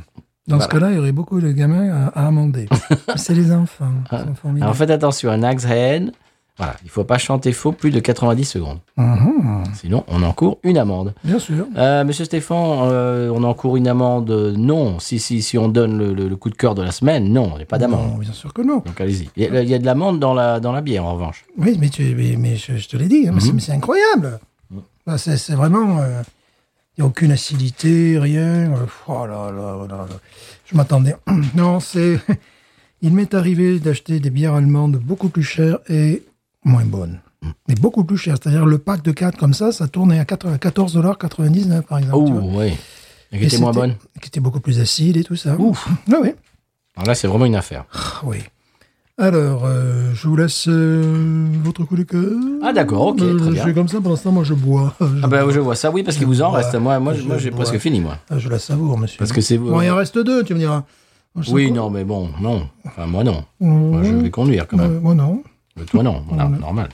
Dans ce cas-là, il y aurait beaucoup de gamins à, à amender. C'est les enfants. ils sont. Alors faites attention Nags Head. Voilà, il faut pas chanter faux plus de 90 secondes. Mhm, Sinon, on encourt une amende. bien sûr. Euh, Monsieur Stéphane, euh, on encourt une amende Non. Si, si, si on donne le, le- le coup de cœur de la semaine, non, il n'y a pas d'amende. Non, bien sûr que non. Donc allez-y. Il y, a- il y a de l'amende dans la, dans la bière, en revanche. Oui, mais, tu, mais, mais je, je te l'ai dit, hein, mais c'est- incroyable. Bah, c'est vraiment. euh, n'y a aucune acidité, rien. euh, oh là là là là. Je m'attendais. non, c'est. Il m'est arrivé d'acheter des bières allemandes beaucoup plus chères et moins bonnes. Mais beaucoup plus chères. C'est-à-dire le pack de 4 comme ça, ça tournait à 4 à 14,99$ par exemple. Oh, oui. Et qui était moins bonne. Qui était beaucoup plus acide et tout ça. Ouf. Ah oui. Alors là, c'est vraiment une affaire. Ah oui. Alors, euh, je vous laisse euh, votre coup de cœur. Ah, d'accord, ok, Euh, très je bien. fais comme ça, pour l'instant, moi je bois. Je, Ah ben, je vois ça, oui, parce qu'il vous en bois. reste. Moi, moi, Je moi j'ai bois. presque fini, moi. Ah, je la savoure, monsieur. Parce que c'est vous. Bon, il en reste deux, tu me diras. Moi, je Oui, non, mais bon, non. Enfin, moi, non. Euh, Moi, je vais conduire, quand même. euh, moi, non. Mais Toi, non. Voilà, normal.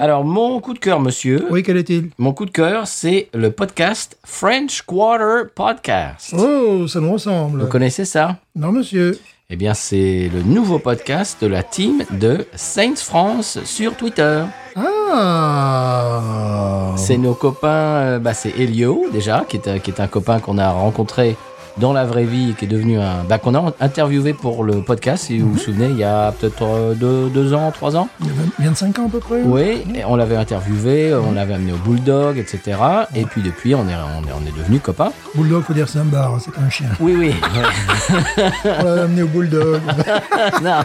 Alors, mon coup de cœur, monsieur. Oui, quel est-il? Mon coup de cœur, c'est le podcast French Quarter Podcast. Oh, ça nous ressemble. Vous connaissez ça? Non, monsieur. Eh bien, c'est le nouveau podcast de la team de Saints France sur Twitter. Ah C'est nos copains, euh, bah, c'est Elio déjà, qui est, qui est un copain qu'on a rencontré dans la vraie vie qui est devenu un. Bah, qu'on a interviewé pour le podcast, si vous vous souvenez, il y a peut-être euh, deux, deux ans, trois ans. Il y a 20 25 ans à peu près Oui, et on l'avait interviewé, on l'avait amené au Bulldog, etc. Et puis depuis, on est, on est, on est devenus copains. Bulldog, faut dire c'est un bar, c'est un chien. Oui, oui. On l'a amené au Bulldog. non,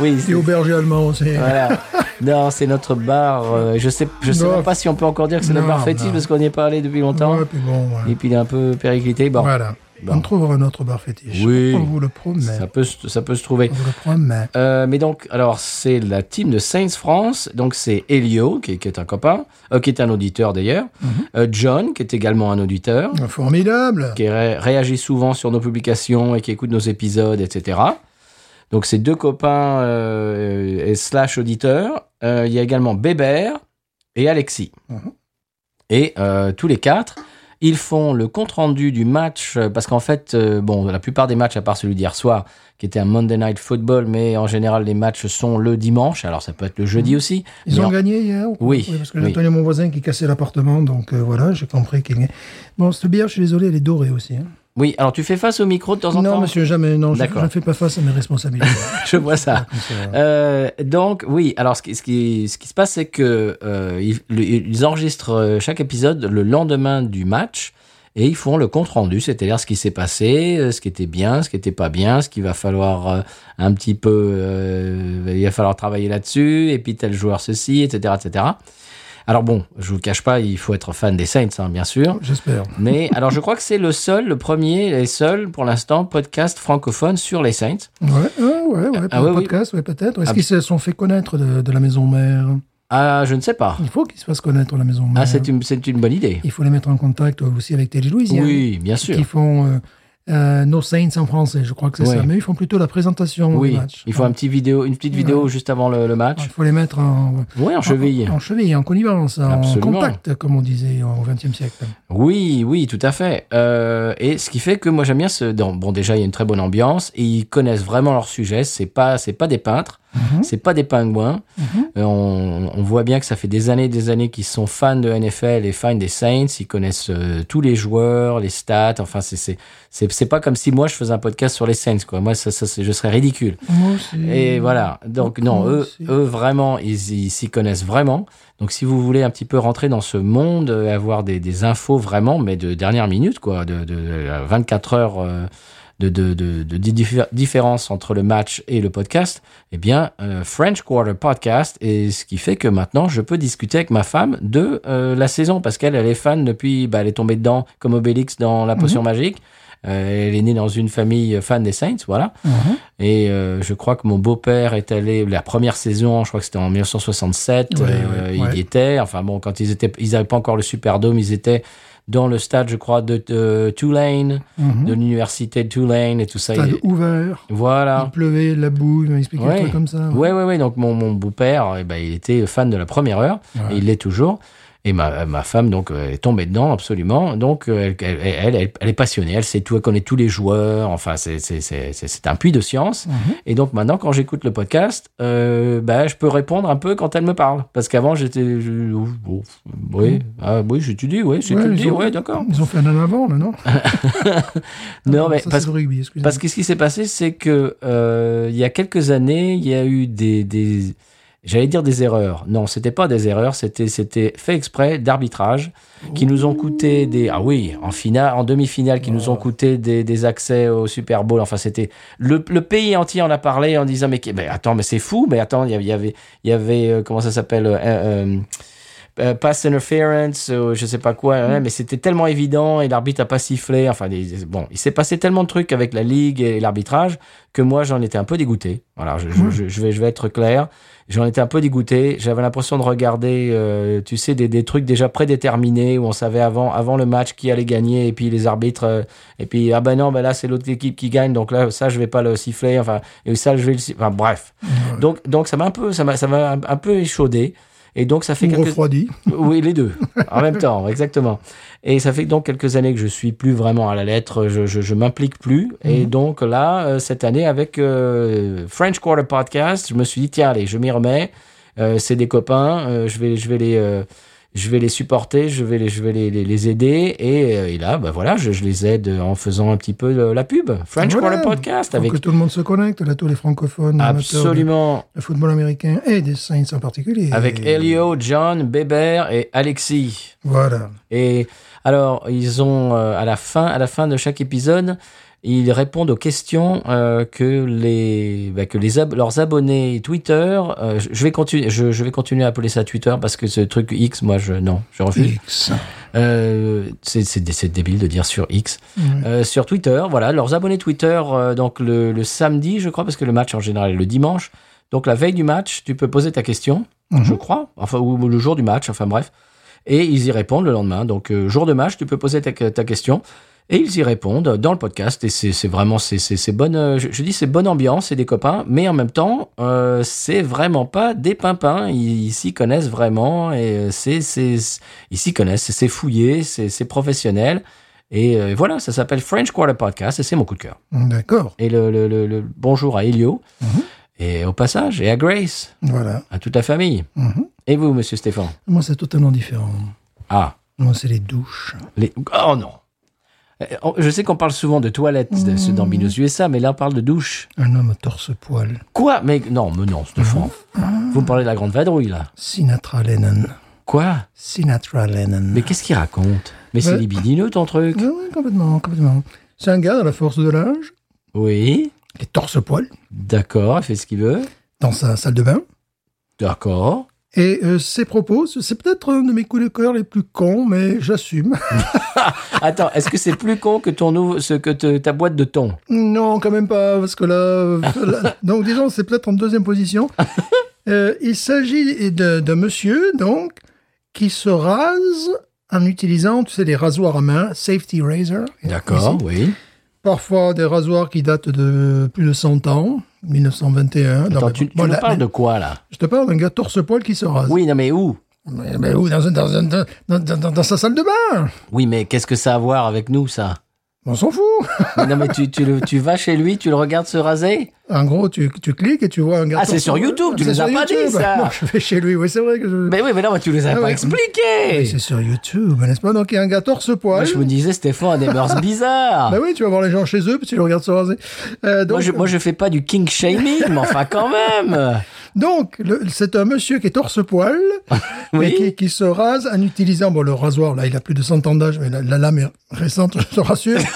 oui. C'est- au berger allemand aussi. Voilà. Non, c'est notre bar. euh, je sais, je sais même pas si on peut encore dire que c'est notre bar fétiche parce qu'on n'y est pas allé depuis longtemps. Ouais, puis bon, voilà. Et puis il est un peu périclité. Bon, Voilà. Bon. On trouvera un autre bar fétiche. Oui. On vous le promet. ça peut, se- ça peut se trouver. On vous le promet. Euh, mais donc, alors, c'est la team de Saints France. Donc, c'est Elio, qui, est- qui est un copain, euh, qui est un auditeur d'ailleurs. Mhm. Euh, John, qui est également un auditeur, Formidable. qui ré- réagit souvent sur nos publications et qui écoute nos épisodes, etc. Donc, c'est deux copains et slash auditeurs. Il y a également Bébert et Alexis. Mhm. Et tous les quatre, ils font le compte-rendu du match, euh, parce qu'en fait, euh, bon, la plupart des matchs, à part celui d'hier soir, qui était un Monday Night Football, mais en général, les matchs sont le dimanche, alors ça peut être le jeudi aussi. Ils ont en- gagné hier ou pas Oui, parce que oui. j'ai entendu mon voisin qui cassait l'appartement, donc euh, voilà, j'ai compris qu'il gagnait. Bon, cette bière, je suis désolé, elle est dorée aussi. hein. Oui, alors tu fais face au micro de temps en Non, temps monsieur, jamais. Non, je ne fais pas face à mes responsabilités. Je vois ça. Voilà. Euh, donc oui, alors ce qui, ce qui, ce qui se passe, c'est que euh, ils, le- ils enregistrent euh, chaque épisode le lendemain du match et ils font le compte rendu, c'est-à-dire ce qui s'est passé, euh, ce qui était bien, ce qui était pas bien, ce qu'il va falloir euh, un petit peu, euh, il va falloir travailler là-dessus et puis tel joueur ceci, etc., etc. Alors bon, je vous le cache pas, il faut être fan des Saints, hein, bien sûr. J'espère. Mais alors je crois que c'est le seul, le premier et seul pour l'instant podcast francophone sur les Saints. Ouais, ouais, ouais, ouais, Ah, oui. podcast, ouais, peut-être. Est-ce Ah, qu'ils se sont fait connaître de, de la maison mère? Ah, je ne sais pas. Il faut qu'ils se fassent connaître de la maison mère. Ah, c'est une, c'est une bonne idée. Il faut les mettre en contact aussi avec Télé Louisiane. Oui, bien sûr. Qui font euh, euh, No Saints en français, je crois que c'est Oui. ça. Mais ils font plutôt la présentation Oui, du match. il faut un petit vidéo, une petite vidéo juste avant le, le match. Il faut les mettre en, Oui, en cheville. en, en cheville, en connivence, en contact, comme on disait au XXe siècle. Oui, oui, tout à fait. Euh, et ce qui fait que moi j'aime bien ce. Bon, déjà il y a une très bonne ambiance et ils connaissent vraiment leur sujet. C'est pas, c'est pas des peintres, Mhm. c'est pas des pingouins. Euh, on, on voit bien que ça fait des années, et des années qu'ils sont fans de NFL et fans des Saints. Ils connaissent euh, tous les joueurs, les stats. Enfin, c'est, c'est, pas comme si moi je faisais un podcast sur les Saints, quoi. Moi, ça, je serais ridicule. Moi aussi. Et voilà. Donc non, eux, eux vraiment, ils s'y connaissent vraiment. Donc si vous voulez un petit peu rentrer dans ce monde, euh, avoir des, des infos vraiment, mais de dernière minute, quoi, de, de, de 24 heures euh, de, de, de, de diffé- différence entre le match et le podcast, eh bien, euh, French Quarter Podcast, et ce qui fait que maintenant, je peux discuter avec ma femme de euh, la saison, parce qu'elle, elle est fan depuis, bah, elle est tombée dedans comme Obélix dans La Potion Magique. Euh, elle est née dans une famille fan des Saints, voilà. Et euh, je crois que mon beau-père est allé la première saison, je crois que c'était en 1967. Ouais, euh, ouais, il ouais. y était. Enfin bon, quand ils étaient, ils n'avaient pas encore le Superdome, ils étaient dans le stade, je crois, de, de Tulane, Mhm. de l'université de Tulane et tout ça. Stade Il- ouvert. voilà. Il pleuvait, la boue, il m'a expliqué Ouais. comme ça. Ouais, ouais, ouais. Donc mon, mon beau-père, eh ben, il était fan de la première heure Ouais. et il l'est toujours. Et ma, ma femme, donc, euh, est tombée dedans, absolument. Donc, euh, elle, elle, elle, est passionnée. Elle sait tout, elle connaît tous les joueurs. Enfin, c'est, un puits de science. Mhm. Et donc, maintenant, quand j'écoute le podcast, euh, bah, je peux répondre un peu quand elle me parle. Parce qu'avant, j'étais, oh, oh, oui, ah, oui, j'étudie, oui, c'est Ouais, ouais, d'accord. Ils ont fait un an avant, là, non Non, mais ça, parce rugby. Parce que ce qui s'est passé, c'est que euh, il y a quelques années, il y a eu des, des j'allais dire des erreurs. Non, c'était pas des erreurs, c'était c'était fait exprès d'arbitrage qui nous ont coûté des ah oui en finale, en demi-finale, qui nous ont coûté des, des accès au Super Bowl. Enfin, c'était le, le pays entier en a parlé en disant mais, attends mais c'est fou, mais attends il y avait il y avait, euh, comment ça s'appelle euh, euh, euh, pass interference, euh, je sais pas quoi, Mm. ouais, mais c'était tellement évident et l'arbitre a pas sifflé. Enfin, des- bon, il s'est passé tellement de trucs avec la ligue et l'arbitrage que moi j'en étais un peu dégoûté. Voilà, je, je vais, je vais être clair. J'en étais un peu dégoûté. J'avais l'impression de regarder, euh, tu sais, des, des trucs déjà prédéterminés où on savait avant, avant le match qui allait gagner et puis les arbitres euh, et puis ah ben non, ben là c'est l'autre équipe qui gagne donc là ça je vais pas le siffler. Enfin et ça je vais le siffler. Enfin bref. Donc donc ça m'a un peu ça m'a ça m'a un, un peu échaudé. Et donc ça fait Ou quelques refroidi. oui, les deux, en même temps, exactement. Et ça fait donc quelques années que je suis plus vraiment à la lettre, je, je, je m'implique plus. Et donc là, euh, cette année, avec euh, French Quarter Podcast, je me suis dit, tiens, allez, je m'y remets. Euh, c'est des copains, je vais, je vais les, je vais les supporter, je vais les, je vais les, les, les aider. Et, euh, et là, bah voilà, je, je les aide en faisant un petit peu de la pub. French Voilà. Quarter Podcast avec que tout le monde se connecte, là, tous les francophones, absolument, de football américain et des Saints en particulier. avec Elio, John, Bébert et Alexis. Voilà. Et alors, ils ont euh, à la fin, à la fin de chaque épisode, ils répondent aux questions euh, que les, bah, que les ab- leurs abonnés Twitter. euh, je- vais continuer, je, je vais continuer à appeler ça Twitter parce que ce truc X, moi, je non, je refuse. X. Euh, c'est c'est dé- c'est débile de dire sur X. Sur Twitter, voilà, leurs abonnés Twitter, donc le, le samedi, je crois, parce que le match en général est le dimanche. Donc la veille du match, tu peux poser ta question, Mhm. je crois, enfin ou le jour du match, enfin bref, et ils y répondent le lendemain. Donc jour de match, tu peux poser ta, ta question. Et ils y répondent dans le podcast. Et c'est vraiment c'est bonne euh, je, je dis c'est bonne ambiance c'est des copains mais en même temps euh, c'est vraiment pas des pimpins. Ils s'y connaissent vraiment et euh, c'est ils s'y connaissent. C'est fouillé c'est professionnel. Et euh, voilà ça s'appelle French Quarter Podcast et c'est mon coup de cœur. D'accord. et le, le, le, le bonjour à Elio. Et au passage et à Grace. Voilà. à toute la famille. Mhm. et vous monsieur Stéphane? Moi, c'est totalement différent. ah. Moi, c'est les douches. les oh non. on- je sais qu'on parle souvent de toilettes de- Mmh. dans Binous USA, mais là on parle de douche. Un homme torse-poil. Quoi? Mais non, mais non, Stéphane. Vous me parlez de la grande vadrouille, là. Sinatra Lennon. Quoi? Sinatra Lennon. Mais qu'est-ce qu'il raconte? Mais c'est libidineux, ton truc Oui, oui, complètement, complètement. C'est un gars à la force de l'âge, Oui, est torse-poil, d'accord, il fait ce qu'il veut. dans sa salle de bain. D'accord. Et euh, ses propos, c'est peut-être un de mes coups de cœur les plus cons, mais j'assume. Attends, est-ce que c'est plus con que, ton ce, que te- ta boîte de thon? Non, quand même pas, parce que là... euh, là- donc disons, c'est peut-être en deuxième position. Euh, il s'agit d'un monsieur, donc, qui se rase en utilisant, tu sais, les rasoirs à main, safety razor. D'accord, oui. Parfois des rasoirs qui datent de plus de 100 ans, 1921. Non, Attends, mais tu, bon, tu parles de quoi, là? Je te parle d'un gars torse-poil qui se rase. Oui, non, mais où? Mais, mais où? Dans, un- dans, un- dans, dans- dans- dans sa salle de bain Oui, mais qu'est-ce que ça a à voir avec nous, ça? On s'en fout. Non, mais tu, tu, le- tu vas chez lui, tu le regardes se raser En gros, tu, tu cliques et tu vois un gars Ah, c'est sur. YouTube, tu nous as pas dit, ça. Non, je vais chez lui, oui, c'est vrai que je... Mais oui, mais non, mais tu les as Ah pas ouais. expliqués C'est sur YouTube, n'est-ce pas? Donc, il y a un gars torse-poil. Moi, je me disais, Stéphane a des mœurs bizarres. Bah oui, tu vas voir les gens chez eux, puis tu les regardes se raser. Euh, donc, moi, je, moi, je fais pas du king shaming, mais enfin, quand même. Donc le- c'est un monsieur qui est torse-poil, Oui. et qui, qui se rase en utilisant, bon, le rasoir, là, il a plus de 100 ans d'âge, mais la, la lame est récente, je te rassure.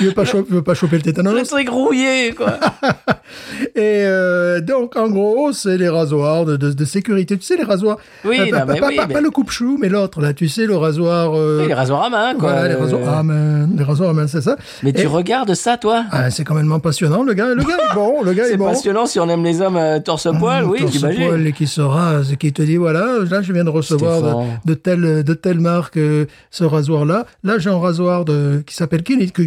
il veut pas, choper, veut pas choper le Le tétanos. truc rouillé, quoi. Et euh, donc, en gros, c'est les rasoirs de, de, de sécurité. Tu sais, les rasoirs. Oui, euh, pas, non, mais pas- oui, pas- mais- pas le coupe-chou, mais l'autre, là. Tu sais, le rasoir. euh, Oui, les rasoirs à main, quoi. voilà, les rasoirs à main. Les rasoirs à main, c'est ça. Mais tu regardes ça, toi? Ah, c'est quand même passionnant, le gars. Le gars est bon, le gars est, C'est bon. passionnant si on aime les hommes torse-poil, oui, Torse poil et qui se rase, qui te dit voilà, là je viens de recevoir de, de telle de telle marque ce rasoir là. Là j'ai un rasoir de qui s'appelle Kennedy, que-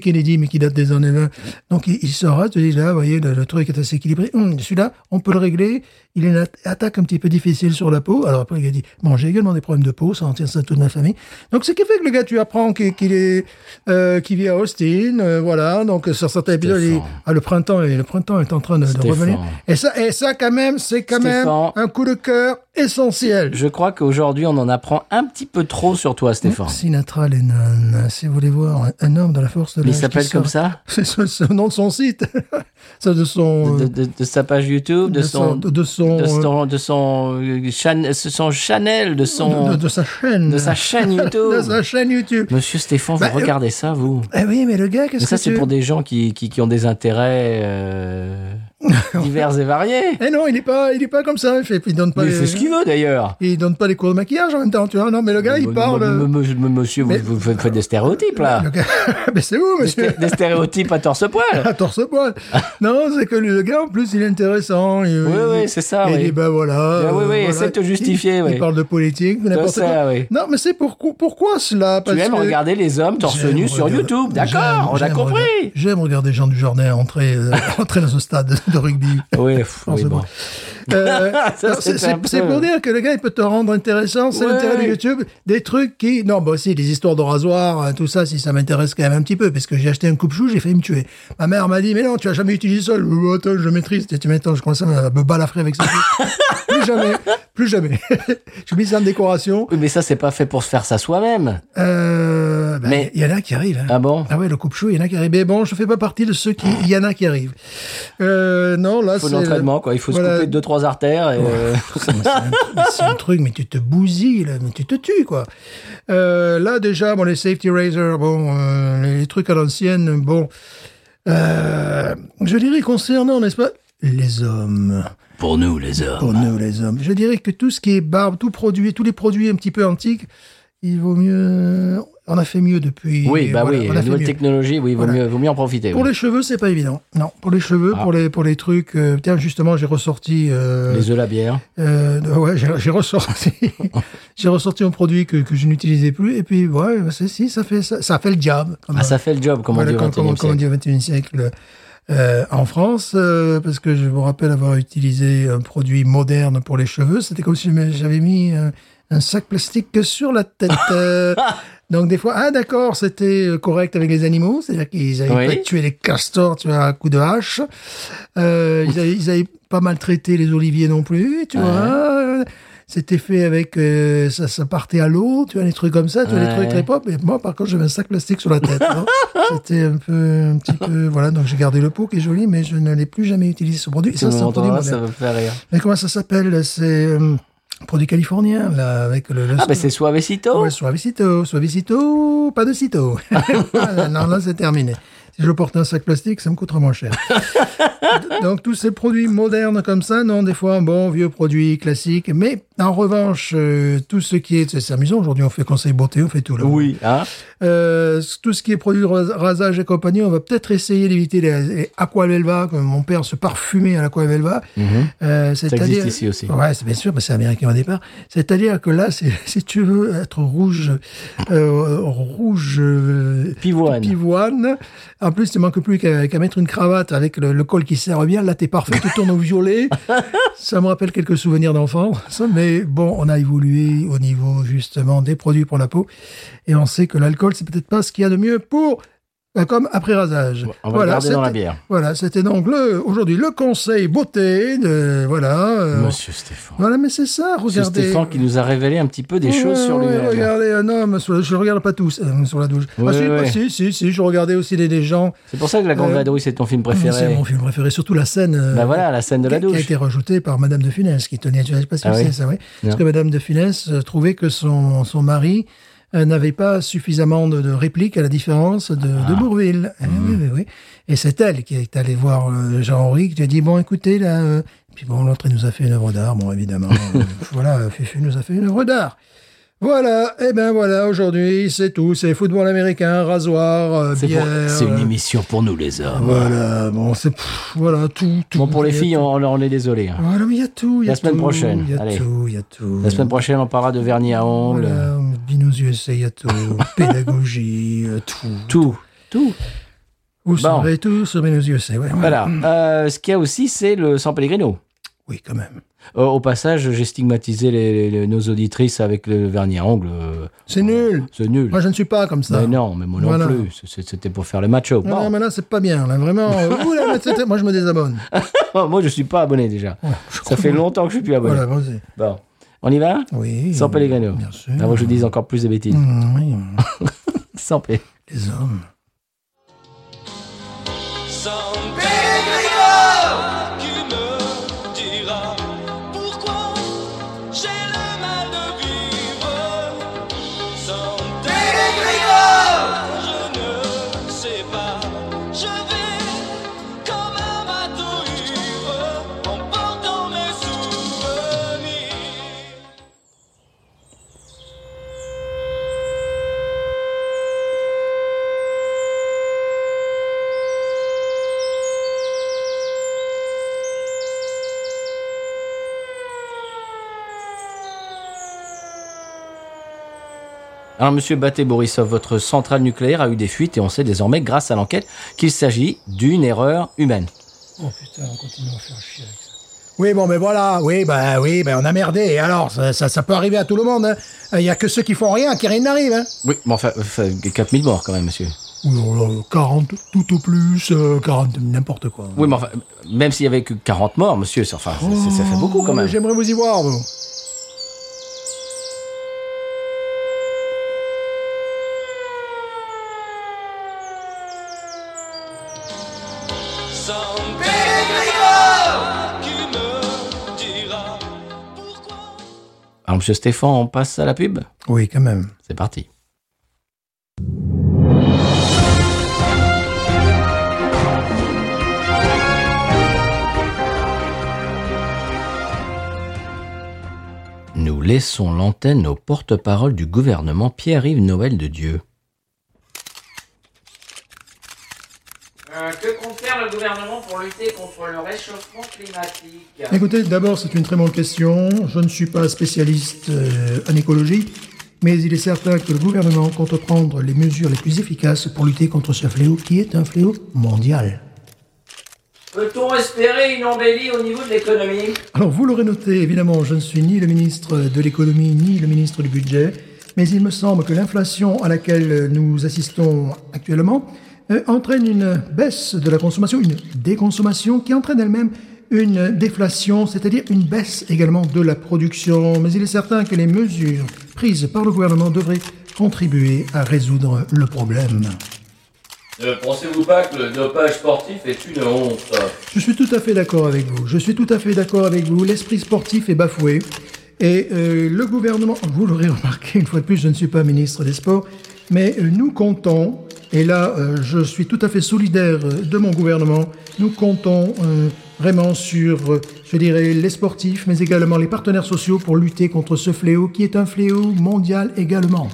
Kennedy mais qui date des années 20. Donc il, il se rase, tu dis là, vous voyez le, le truc est assez équilibré. Hum, Celui-là, on peut le régler. Il a une at- attaque un petit peu difficile sur la peau. Alors après il a dit bon j'ai également des problèmes de peau, ça en tient ça à toute ma famille. Donc ce qui fait que le gars tu apprends qu'il est euh, qui vit à Austin, euh, voilà. Donc sur certains épisodes, il- ah, le printemps et le printemps est en train de, revenir. Et ça, et ça quand même, c'est quand même un coup de cœur essentiel. Je crois qu'aujourd'hui, on en apprend un petit peu trop sur toi, Stéphane. Sinatra Lennon, si vous voulez voir un, un homme dans la force de Mais il s'appelle comme ça C'est ce- c'est le nom de son site. ça de son... de, euh, de- de sa page YouTube, de, son, de son, de euh, son, de son, euh, Chan- son Chanel, de son, de, sa chaîne. de sa chaîne YouTube. De sa chaîne YouTube. Monsieur Stéphane, vous Bah, euh, regardez ça, vous Eh oui, mais le gars, qu'est-ce ça, que c'est tu... pour des gens qui, qui, qui ont des intérêts euh, divers et variés. Eh non, il est pas, il est pas comme ça. Il fait, il donne pas. Mais il les- fait ce qu'il veut, d'ailleurs. Il donne pas les cours de maquillage en même temps, tu vois. Non, mais le gars, il parle. m- Monsieur, vous, Mais- vous faites des stéréotypes, là. Le gars, mais c'est où, Des, monsieur des stéréotypes à torse-poil. à torse poil. non, c'est que le gars, en plus, il est intéressant. Il, Oui, oui, c'est ça, Il oui. dit, ben voilà. Ah oui, oui, voilà. essaie de te justifier, il, oui. Il parle de politique, n'importe ça, quoi. oui. Non, mais c'est pourquoi, pourquoi cela? Tu Parce aimes que regarder les hommes torse j'aime nu sur regarder- YouTube, d'accord, on a compris. J'aime regarder Jean Dujardin entrer, euh, entrer dans ce stade de rugby. Oui, oui, bon. Euh, c'est c'est c'est- peu- c'est pour dire que le gars, il peut te rendre intéressant. C'est Ouais. l'intérêt de YouTube. Des trucs qui... Non, bah aussi, des histoires de rasoir, euh, tout ça, si ça m'intéresse quand même un petit peu, parce que j'ai acheté un coupe-chou, j'ai failli me tuer. Ma mère m'a dit, mais non, tu as jamais utilisé ça. Je dis, attends, je maîtrise. Tu m'étonnes, je commence à me balafrer avec ça. plus jamais. Plus jamais. j'ai mis ça en décoration. Oui, mais ça, c'est pas fait pour se faire ça soi-même. Euh, ben, Mais- il y en a qui arrivent. hein. Ah bon Ah ouais, le coupe-chou, il y en a qui arrivent. Mais bon, je fais pas partie de ceux qui... Il y en a qui arrivent. Euh, non, là, Il faut c'est... l'entraînement, quoi. Il faut Voilà. se couper deux, trois artères. Et, euh, C'est un, truc, mais tu te bousilles, là, mais tu te tues, quoi. Euh, là, déjà, bon, les safety razors, bon, euh, les, les trucs à l'ancienne, bon, euh, je dirais concernant, n'est-ce pas, les hommes. Pour nous, les hommes. Pour nous, les hommes. Je dirais que tout ce qui est barbe, tout produit, tous les produits un petit peu antiques, il vaut mieux. On a fait mieux depuis. Oui, bah voilà, oui, la nouvelle mieux. technologie, oui, vaut, Voilà. mieux, vaut mieux en profiter. Pour oui. les cheveux, c'est pas évident. Non, pour les cheveux, Ah. pour les pour les trucs. euh, tiens, justement, j'ai ressorti. euh, Les œufs, la bière. euh, ouais, j'ai ressorti, j'ai ressorti un produit que, que je n'utilisais plus, et puis ouais, bah, c'est si ça fait ça, ça fait le job. Comme, Ah, ça fait le job, comme voilà, on dit au comme- 21 comme on dit au 21e siècle euh, en France, euh, parce que je me rappelle avoir utilisé un produit moderne pour les cheveux. C'était comme si j'avais mis euh, un sac plastique sur la tête. donc des fois, ah d'accord, c'était euh, correct avec les animaux, c'est-à-dire qu'ils avaient Oui. pas tué les castors, tu vois, à coup de hache. Euh, ils, avaient, ils avaient pas maltraité les oliviers non plus, tu Ouais. vois. C'était fait avec, euh, ça, ça partait à l'eau, tu vois, des trucs comme ça, tu vois, Ouais. trucs très pop. Et moi, par contre, j'avais un sac plastique sur la tête. C'était un peu, un petit peu, voilà. Donc j'ai gardé le pot qui est joli, mais je ne l'ai plus jamais utilisé ce produit. Et ça, c'est un produit montreras, ça me faire rire. Mais comment ça s'appelle C'est euh, produit californien, là, avec le. le Ah, ben c'est Suavecito. Ouais, suavecito, suavecito, pas de cito. non, là, c'est terminé. Si je porte un sac plastique, ça me coûtera moins cher. Donc, tous ces produits modernes comme ça, non, des fois, bon, vieux produits classiques. Mais, en revanche, euh, tout ce qui est, c'est amusant, aujourd'hui, on fait conseil beauté, on fait tout, là. Oui, hein Euh, tout ce qui est produits de ras- rasage et compagnie, on va peut-être essayer d'éviter les, les aquavelva, comme mon père se parfumait à l'aquavelva. Euh, Ça existe ici aussi. Ouais, c'est bien sûr, mais c'est américain au départ. C'est-à-dire que là, si tu veux être rouge, euh, rouge Pivoine. pivoine, en plus, il manque plus qu'à mettre une cravate avec le, le col qui serre bien. Là, t'es parfait, tu tournes au violet. Ça me rappelle quelques souvenirs d'enfants. Ça, Mais bon, on a évolué au niveau justement des produits pour la peau, et on sait que l'alcool, c'est peut-être pas ce qu'il y a de mieux pour euh, comme après rasage. On va le garder dans la bière. Voilà, c'était donc le aujourd'hui le conseil beauté de voilà. euh, Monsieur Stéphane. voilà, mais c'est ça, Monsieur regardez. Stéphane qui nous a révélé un petit peu des choses Ouais, sur ouais, lui-même. Regardez un homme, sur le- je regarde pas tous euh, sur la douche. Ah, si, bah, si, si, si, je regardais aussi des, des gens. C'est pour ça que La Grande Euh, Vadrouille, c'est ton film C'est préféré. mon film préféré, surtout la scène. Bah voilà, la scène de la qui, qui a douche. été rajoutée par Madame de Funès, qui tenait, je sais pas si Ah oui ça, oui. Parce que Madame de Funès trouvait que son, son mari n'avait pas suffisamment de, de répliques à la différence de, de Bourville. Eh oui, oui, oui. Et c'est elle qui est allée voir euh, Jean-Henri, qui lui a dit, bon, écoutez, là... euh, puis bon, l'autre, il nous a fait une œuvre d'art, bon, évidemment. euh, voilà, Fufu nous a fait une œuvre d'art. Voilà, et ben voilà, aujourd'hui, c'est tout. C'est football américain, rasoir, euh, pour- bière... c'est une émission pour nous, les hommes. Voilà, bon, c'est... Voilà, tout, tout. Bon, pour les filles, on, on est désolé. hein. Voilà, mais il y a tout. il Y a La semaine tout, prochaine, Il y a allez. tout, il y a tout. La semaine prochaine, on parlera de vernis à ongles. Voilà, Binous USA, il y a tout. Pédagogie, euh, tout. Tout. Tout. Vous Bon. saurez tout sur Binous USA, ouais, ouais. Voilà. Euh, ce qu'il y a aussi, c'est le San Pellegrino. Oui, quand même. Euh, au passage, j'ai stigmatisé les- les- nos auditrices avec le vernis à ongles. euh, C'est nul. C'est nul. Moi, je ne suis pas comme ça. Mais non, mais moi non Voilà. plus. C'était pour faire le macho. Non, non, mais là, c'est pas bien. Là, vraiment. ouh là, moi, je me désabonne. moi, je suis pas abonné déjà. Ouais, Ça fait longtemps que je suis plus abonné. Voilà, vas-y. Bon. On y va? Oui. Sans Pellegrino. Bien sûr. Avant que je dise encore plus de bêtises. Mmh, oui, Sans P. les hommes. Alors, monsieur Baté Borisov, votre centrale nucléaire a eu des fuites et on sait désormais, grâce à l'enquête, qu'il s'agit d'une erreur humaine. Oh putain, on continue à faire chier avec ça. Oui, bon, mais voilà, oui, bah oui, bah on a merdé. Et alors, ça, ça, ça peut arriver à tout le monde. hein. Il y a que ceux qui font rien, qui rien n'arrive. Hein. Oui, mais enfin, enfin, 4000 morts quand même, monsieur. Oui, oh là, 40 tout au plus, euh, 40 n'importe quoi. Oui, mais enfin, même s'il y avait que 40 morts, monsieur, enfin, ça fait beaucoup quand Oh, même. J'aimerais vous y voir, vous. Alors, monsieur Stéphane, on passe à la pub Oui, quand même. C'est parti. Nous laissons l'antenne au porte-parole du gouvernement Pierre-Yves Noël de Dieu. Euh, que faire le gouvernement pour lutter contre le réchauffement climatique Écoutez, d'abord, c'est une très bonne question. Je ne suis pas spécialiste euh, en écologie, mais il est certain que le gouvernement compte prendre les mesures les plus efficaces pour lutter contre ce fléau qui est un fléau mondial. Peut-on espérer une embellie au niveau de l'économie? Alors, vous l'aurez noté, évidemment, je ne suis ni le ministre de l'économie ni le ministre du budget, mais il me semble que l'inflation à laquelle nous assistons actuellement euh, entraîne une baisse de la consommation, une déconsommation qui entraîne elle-même une déflation, c'est-à-dire une baisse également de la production. Mais il est certain que les mesures prises par le gouvernement devraient contribuer à résoudre le problème. Ne pensez-vous pas que le dopage sportif est une honte? Je suis tout à fait d'accord avec vous. Je suis tout à fait d'accord avec vous. L'esprit sportif est bafoué. Et euh, le gouvernement, vous l'aurez remarqué, une fois de plus, je ne suis pas ministre des Sports, mais euh, nous comptons, et là euh, je suis tout à fait solidaire euh, de mon gouvernement, nous comptons euh, vraiment sur, je dirais, les sportifs, mais également les partenaires sociaux pour lutter contre ce fléau qui est un fléau mondial également.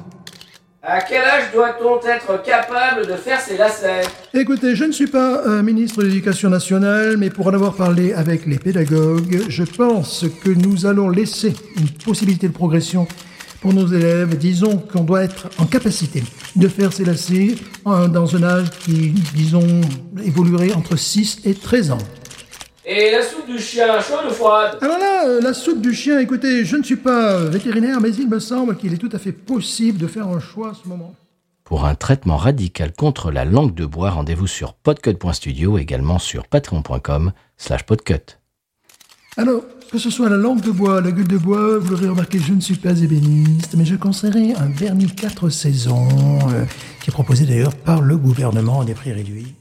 À quel âge doit-on être capable de faire ses lacets? Écoutez, je ne suis pas ministre de l'Éducation nationale, mais pour en avoir parlé avec les pédagogues, je pense que nous allons laisser une possibilité de progression pour nos élèves. Disons qu'on doit être en capacité de faire ces lacets dans un âge qui, disons, évoluerait entre 6 et 13 ans. Et la soupe du chien, chaude ou froide? Alors là, euh, la soupe du chien, écoutez, je ne suis pas euh, vétérinaire, mais il me semble qu'il est tout à fait possible de faire un choix à ce moment. Pour un traitement radical contre la langue de bois, rendez-vous sur podcut.studio, également sur patreon.com slash podcut. Alors, que ce soit la langue de bois, la gueule de bois, vous l'aurez remarqué, je ne suis pas ébéniste, mais je conseillerais un vernis 4 saisons, euh, qui est proposé d'ailleurs par le gouvernement à des prix réduits.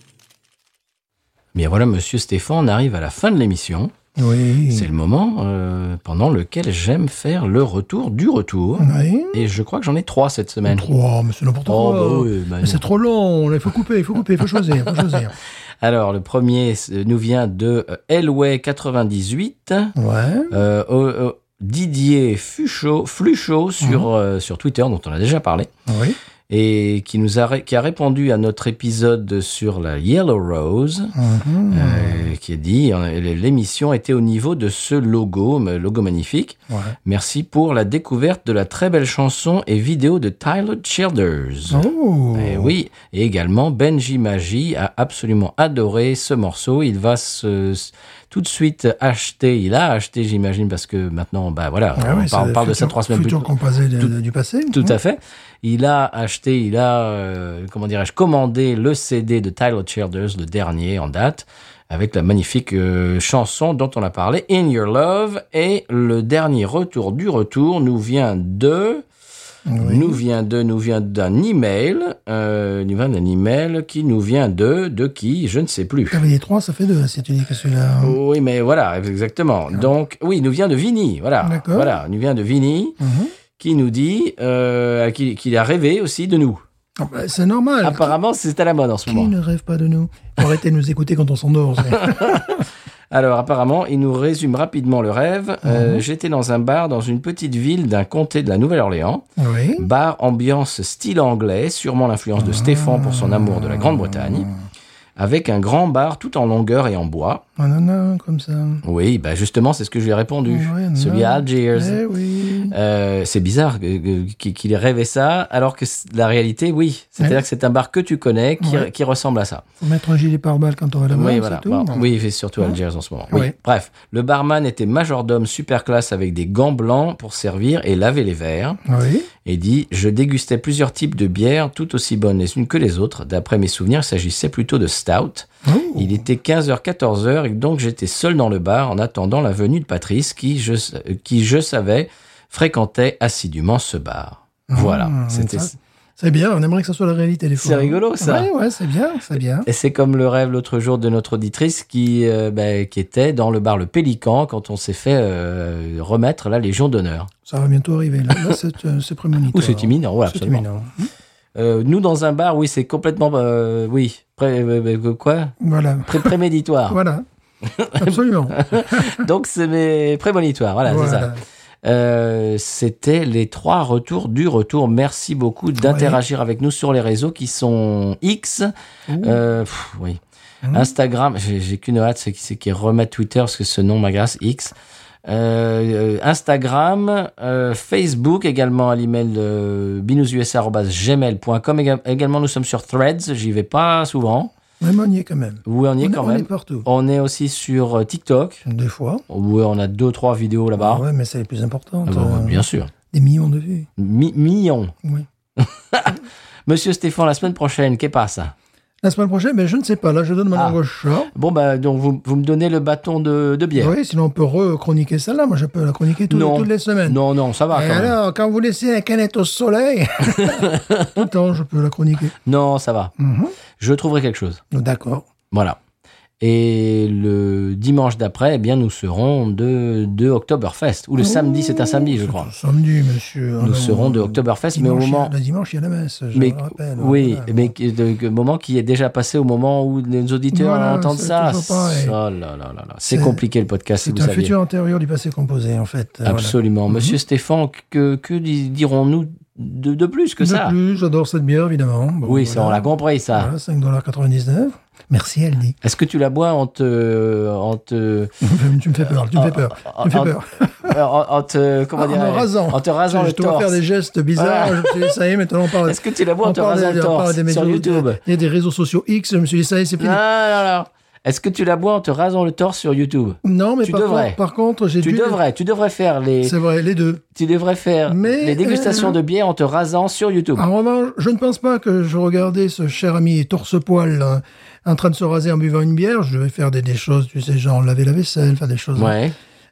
Bien voilà, monsieur Stéphane, on arrive à la fin de l'émission. Oui. C'est le moment euh, pendant lequel j'aime faire le retour du retour. Oui. Et je crois que j'en ai trois cette semaine. Trois, mais c'est n'importe Oh, quoi. bah oui, bah c'est trop long. Il faut couper, il faut couper, il faut choisir, il faut choisir. Alors, le premier nous vient de euh, Elway 98. Ouais. Euh, Didier Fuchot, Fluchot sur, Mhm. euh, sur Twitter, dont on a déjà parlé, Oui. Et qui, nous a, qui a répondu à notre épisode sur la Yellow Rose, Mhm. euh, qui a dit euh, l'émission était au niveau de ce logo, logo magnifique. Ouais. Merci pour la découverte de la très belle chanson et vidéo de Tyler Childers. Oh. Et oui, et également Benji Magie a absolument adoré ce morceau. Il va se, tout de suite acheter, il a acheté, j'imagine, parce que maintenant, bah voilà, Ah on oui, parle, parle de ça trois semaines plus tard. du passé. Tout à fait. Il a acheté, il a, euh, comment dirais-je, commandé le CD de Tyler Childers, le dernier en date, avec la magnifique euh, chanson dont on a parlé, In Your Love. Et le dernier retour du retour nous vient de, nous vient de, nous vient d'un email, euh, nous vient d'un email qui nous vient de, de qui, je ne sais plus. Cavalier 3, ça fait deux, si tu dis que celui-là. Oui, mais voilà, exactement. Donc, oui, il nous vient de Vinny, voilà. D'accord. Voilà, il nous vient de Vinny, Mhm. qui nous dit euh, qu'il a rêvé aussi de nous. Ah bah, c'est normal. Apparemment, c'est à la mode en ce Qui moment. ne rêve pas de nous? Faut arrêter de nous écouter quand on s'endort. Alors, apparemment, il nous résume rapidement le rêve. Euh, J'étais dans un bar dans une petite ville d'un comté de la Nouvelle-Orléans. oui. Bar ambiance style anglais, sûrement l'influence de Stéphane pour son amour de la Grande-Bretagne. Avec un grand bar tout en longueur et en bois. Un nana, comme ça. Oui, bah justement, c'est ce que je lui ai répondu. Ouais, Celui à. Algiers. Eh oui. Euh, c'est bizarre qu'il ait rêvé ça, alors que la réalité, oui. C'est-à-dire Ouais. que c'est un bar que tu connais qui, Ouais. qui ressemble à ça. Faut mettre un gilet pare-balles quand on va là-bas. Oui, voilà. tout. Oui, fait surtout Algiers en ce moment. Oui. Bref, le barman était majordome super classe avec des gants blancs pour servir et laver les verres. Oui. Et dit Je dégustais plusieurs types de bières, tout aussi bonnes les unes que les autres. D'après mes souvenirs, il s'agissait plutôt de stout. Oh. Il était 15h, 14h, et donc j'étais seul dans le bar en attendant la venue de Patrice, qui, je, qui, je savais, fréquentait assidûment ce bar. Voilà. Ah, C'était. ça, C'est bien, on aimerait que ce soit la réalité des fois. C'est rigolo, ça. Ouais, ouais, c'est bien, c'est bien. Et c'est comme le rêve l'autre jour de notre auditrice qui, euh, ben, qui était dans le bar Le Pélican quand on s'est fait euh, remettre la Légion d'honneur. Ça va bientôt arriver. Là, Là, c'est euh, prémonitoire. Ou c'est imminent, voilà, C'est absolument. imminent. Euh, nous, dans un bar, oui, c'est complètement. euh, oui. Pré, euh, quoi Voilà. Pré- Préméditoire. Voilà. Absolument. Donc, c'est mes prémonitoires. Voilà, c'est ça. Voilà. Euh, C'était les trois retours du retour. Merci beaucoup d'interagir avec nous sur les réseaux qui sont X. Euh, pff, oui. Mmh. Instagram, j'ai qu'une hâte, c'est c'est qu'ils remettent Twitter parce que ce nom m'agace, X. Euh, Instagram, euh, Facebook également à l'email binoususa.gmail.com. Éga- Également, nous sommes sur Threads, j'y vais pas souvent. Même on y est quand même. Oui, on y est on, quand on même. est partout. On est aussi sur euh, TikTok, Des fois. où on a deux, trois vidéos là-bas. Ouais, mais c'est les plus importantes. Ah euh, bien sûr. Des millions de vues. Mi- millions. Oui. Monsieur Stéphane, la semaine prochaine, qu'est pas ça La semaine prochaine, mais je ne sais pas. Là, je donne ma Ah. langue au chat. Bon, bah, donc, vous, vous me donnez le bâton de, de bière. Oui, sinon on peut rechroniquer celle-là. Moi, je peux la chroniquer tout- Non. toutes les semaines. Non, non, ça va Et quand même. alors, quand vous laissez la canette au soleil, tout le temps, je peux la chroniquer. Non, ça va. Mhm. Je trouverai quelque chose. D'accord. Voilà. Et le dimanche d'après, eh bien, nous serons de, de Oktoberfest. Ou le samedi, c'est un samedi, je C'est crois. un Samedi, monsieur. Nous Alors, serons de Oktoberfest, mais au moment. Le dimanche, il y a la messe, je Mais me rappelle. oui, Voilà. mais de, que- moment qui est déjà passé au moment où les auditeurs Voilà, entendent c'est ça. Oh là là là là. C'est C'est- compliqué le podcast, si C'est vous un saviez. futur antérieur du passé composé, en fait. Voilà. Absolument. Monsieur Stéphane, que, que di- dirons-nous de, de plus que De ça? plus, j'adore cette bière, évidemment. Bon, Oui, ça, on voilà. l'a compris, ça. Voilà, 5,99$. Merci, dit. Est-ce que tu la bois en te. En te. tu me fais peur, tu me fais peur. Tu me fais en- peur. en, en te. Comment En dire me rasant. En te rasant je le je torse. faire des gestes bizarres. Je me suis dit, ça y est, maintenant on parle. Est-ce que tu la bois en te rasant le on parle torse des sur YouTube Il y a des réseaux sociaux X, je me suis dit, ça y est, c'est Non, fini. non, non. Est-ce que tu la bois en te rasant le torse sur YouTube? Non, mais Tu par devrais. contre, par contre, j'ai Tu dû. devrais, tu devrais faire les, C'est vrai, les deux. tu devrais faire Mais, les dégustations euh, de bière en te rasant sur YouTube. En revanche, je ne pense pas que je regardais ce cher ami torse-poil euh, en train de se raser en buvant une bière. Je vais faire des, des choses, tu sais, genre laver la vaisselle, faire des choses. Ouais.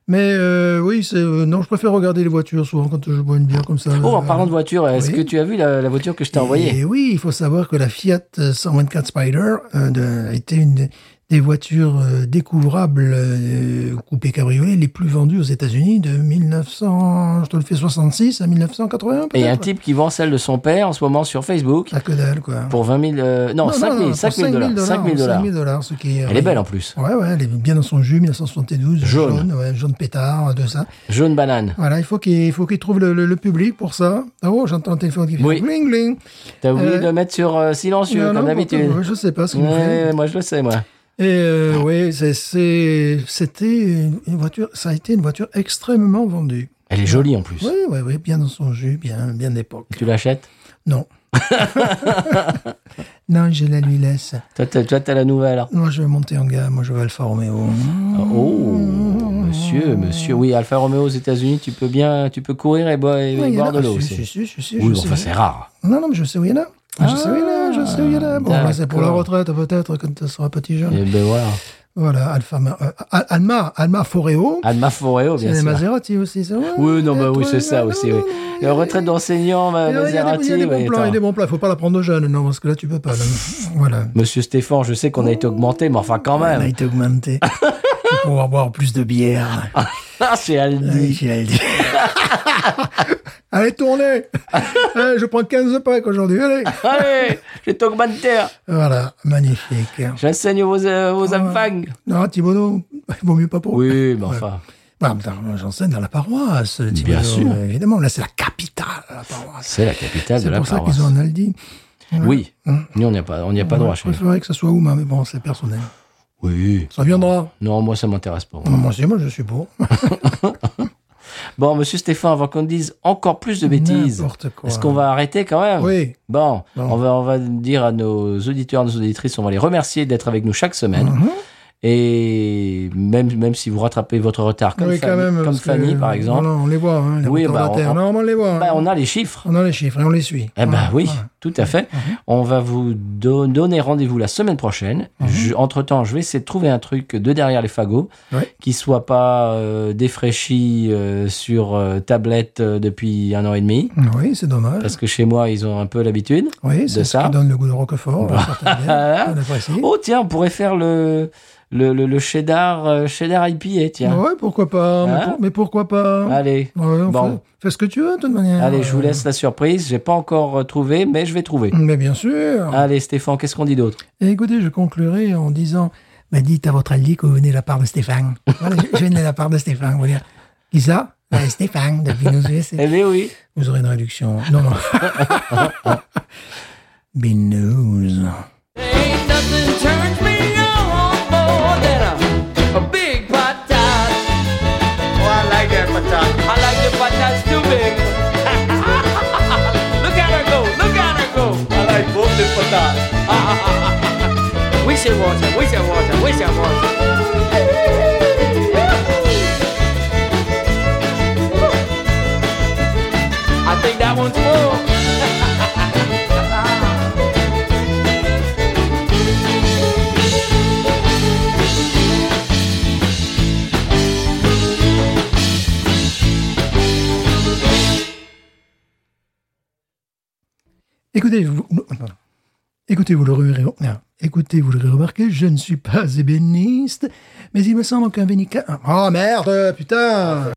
Mais euh, oui, c'est euh, non, je préfère regarder les voitures souvent quand je bois une bière comme ça. Oh, en parlant de voiture, est-ce oui. que tu as vu la, la voiture que je t'ai envoyée? Et oui, il faut savoir que la Fiat 124 Spider euh, de- a été une des, voitures euh, découvrables euh, coupé cabriolet les plus vendues aux États-Unis de 1900, je te le fais 66 à 1981 Et un type qui vend celle de son père en ce moment sur Facebook Ça que dalle, quoi. pour 20 000... euh, non, 5 000, pour 5 000 dollars. 5 000 dollars. 5 000 dollars, ce qui est... Elle est belle en plus. Ouais, ouais, elle est bien dans son jus, 1972. Jaune. ouais, jaune pétard, de ça. Jaune banane. Voilà, il faut qu'il il faut qu'il trouve le, le- le public pour ça. Oh, j'entends le téléphone qui fait Oui. bling bling. T'as oublié Euh, de le mettre sur silencieux, Non, comme non, d'habitude. Je sais pas ce qu'il. Ouais, moi je le sais, moi. Et euh, oui, c'est- c'est- c'était une voiture, ça a été une voiture extrêmement vendue. Elle est jolie en plus. Oui, oui, oui, bien dans son jus, bien, bien d'époque. Tu l'achètes? Non. non, je la lui laisse. Toi, toi, t'as la nouvelle. Moi, je vais monter en gamme. Moi, je vais Alfa Romeo. Oh, monsieur, monsieur. Oui, Alfa Romeo aux États-Unis, tu peux bien, tu peux courir et boire, et Oui, de l'eau Si, aussi. si, si, Oui, enfin, c'est rare. Non, non, mais je sais où il y en a. Je sais où il a, je sais où il a. Bon, là, c'est pour la retraite, peut-être, quand tu seras petit jeune. Et ben voilà. Voilà, Alfa, euh, Alma, Alma Foreo. Alma Foreo, C'est bien sûr. Maserati aussi, ça. Oui, non, bah oui, c'est ça non, aussi, oui. retraite d'enseignant, des- Maserati, il y a des bons oui, plans, il y a attends. des bons plans. Il faut pas la prendre aux jeunes, non, parce que là, tu peux pas. là. Voilà. Monsieur Stéphane, je sais qu'on a été augmenté, mais enfin quand On a même. été augmenté. pour pouvoir boire plus de bière. Ah, chez Aldi. Chez Aldi. Allez, tournez Allez, Je prends 15 packs aujourd'hui, allez Allez, je vais t'augmenter. Voilà, magnifique. J'enseigne vos, euh, vos enfants. Non, Thibaudot, il vaut mieux pas pour... Oui, mais enfin. Bah, moi, j'enseigne dans la paroisse, Thibaudot, Bien sûr. Évidemment, là, c'est la capitale, la paroisse. C'est la capitale de C'est la pour ça paroisse. qu'ils ont un Aldi. Oui. Hum. Nous, on n'y a pas, on n'y a pas Ouais, droit Je chez nous. préférerais que ça soit Ouma, mais bon, c'est personnel. Oui. Ça viendra. Non, moi, ça m'intéresse pas. Moi aussi, moi, je suis pour. Bon, monsieur Stéphane, avant qu'on dise encore plus de bêtises, est-ce qu'on va arrêter quand même Oui. Bon, Bon. On, va, on va dire à nos auditeurs, nos auditrices, on va les remercier d'être avec nous chaque semaine. Mhm. Et même, même si vous rattrapez votre retard, comme, oui, Fanny, même. comme que, Fanny, par exemple, Non, non, on les voit, hein, les Oui, bah, on- Non, mais on les voit. hein. bah, on a les chiffres. On a les chiffres et on les suit. Eh ben oui, tout à fait. On va vous do- donner rendez-vous la semaine prochaine. Je- Entre-temps, je vais essayer de trouver un truc de derrière les fagots qui soit pas euh, défraîchi euh, sur euh, tablette depuis un an et demi. Oui, c'est dommage. Parce que chez moi, ils ont un peu l'habitude. Oui, c'est ce ça. qui donne le goût de Roquefort. certaines bières. On. Oh tiens, on pourrait faire le, le, le, le cheddar, euh, cheddar IPA, tiens. Ouais, pourquoi pas. mais, Hein pour- mais pourquoi pas Allez, Ouais, bon. fait, fais ce que tu veux, de toute manière. allez, je vous laisse la surprise. J'ai pas encore euh, trouvé, mais je vais trouver. Mais bien sûr. Allez, Stéphane, qu'est-ce qu'on dit d'autre? Et écoutez, je conclurai en disant bah, dites à votre allié que vous venez de la part de Stéphane. Voilà, je, je viens de la part de Stéphane. Vous dire Qui ça Bah, Stéphane, de Binous USA. Eh bien oui. Vous aurez une réduction. Non, non. Binous. Ain't nothing turns me her, we should watch her. I think that. Écoutez, vous, écoutez, vous l'aurez non, écoutez, vous remarqué, je ne suis pas ébéniste, mais il me semble qu'un vénica... Oh merde, putain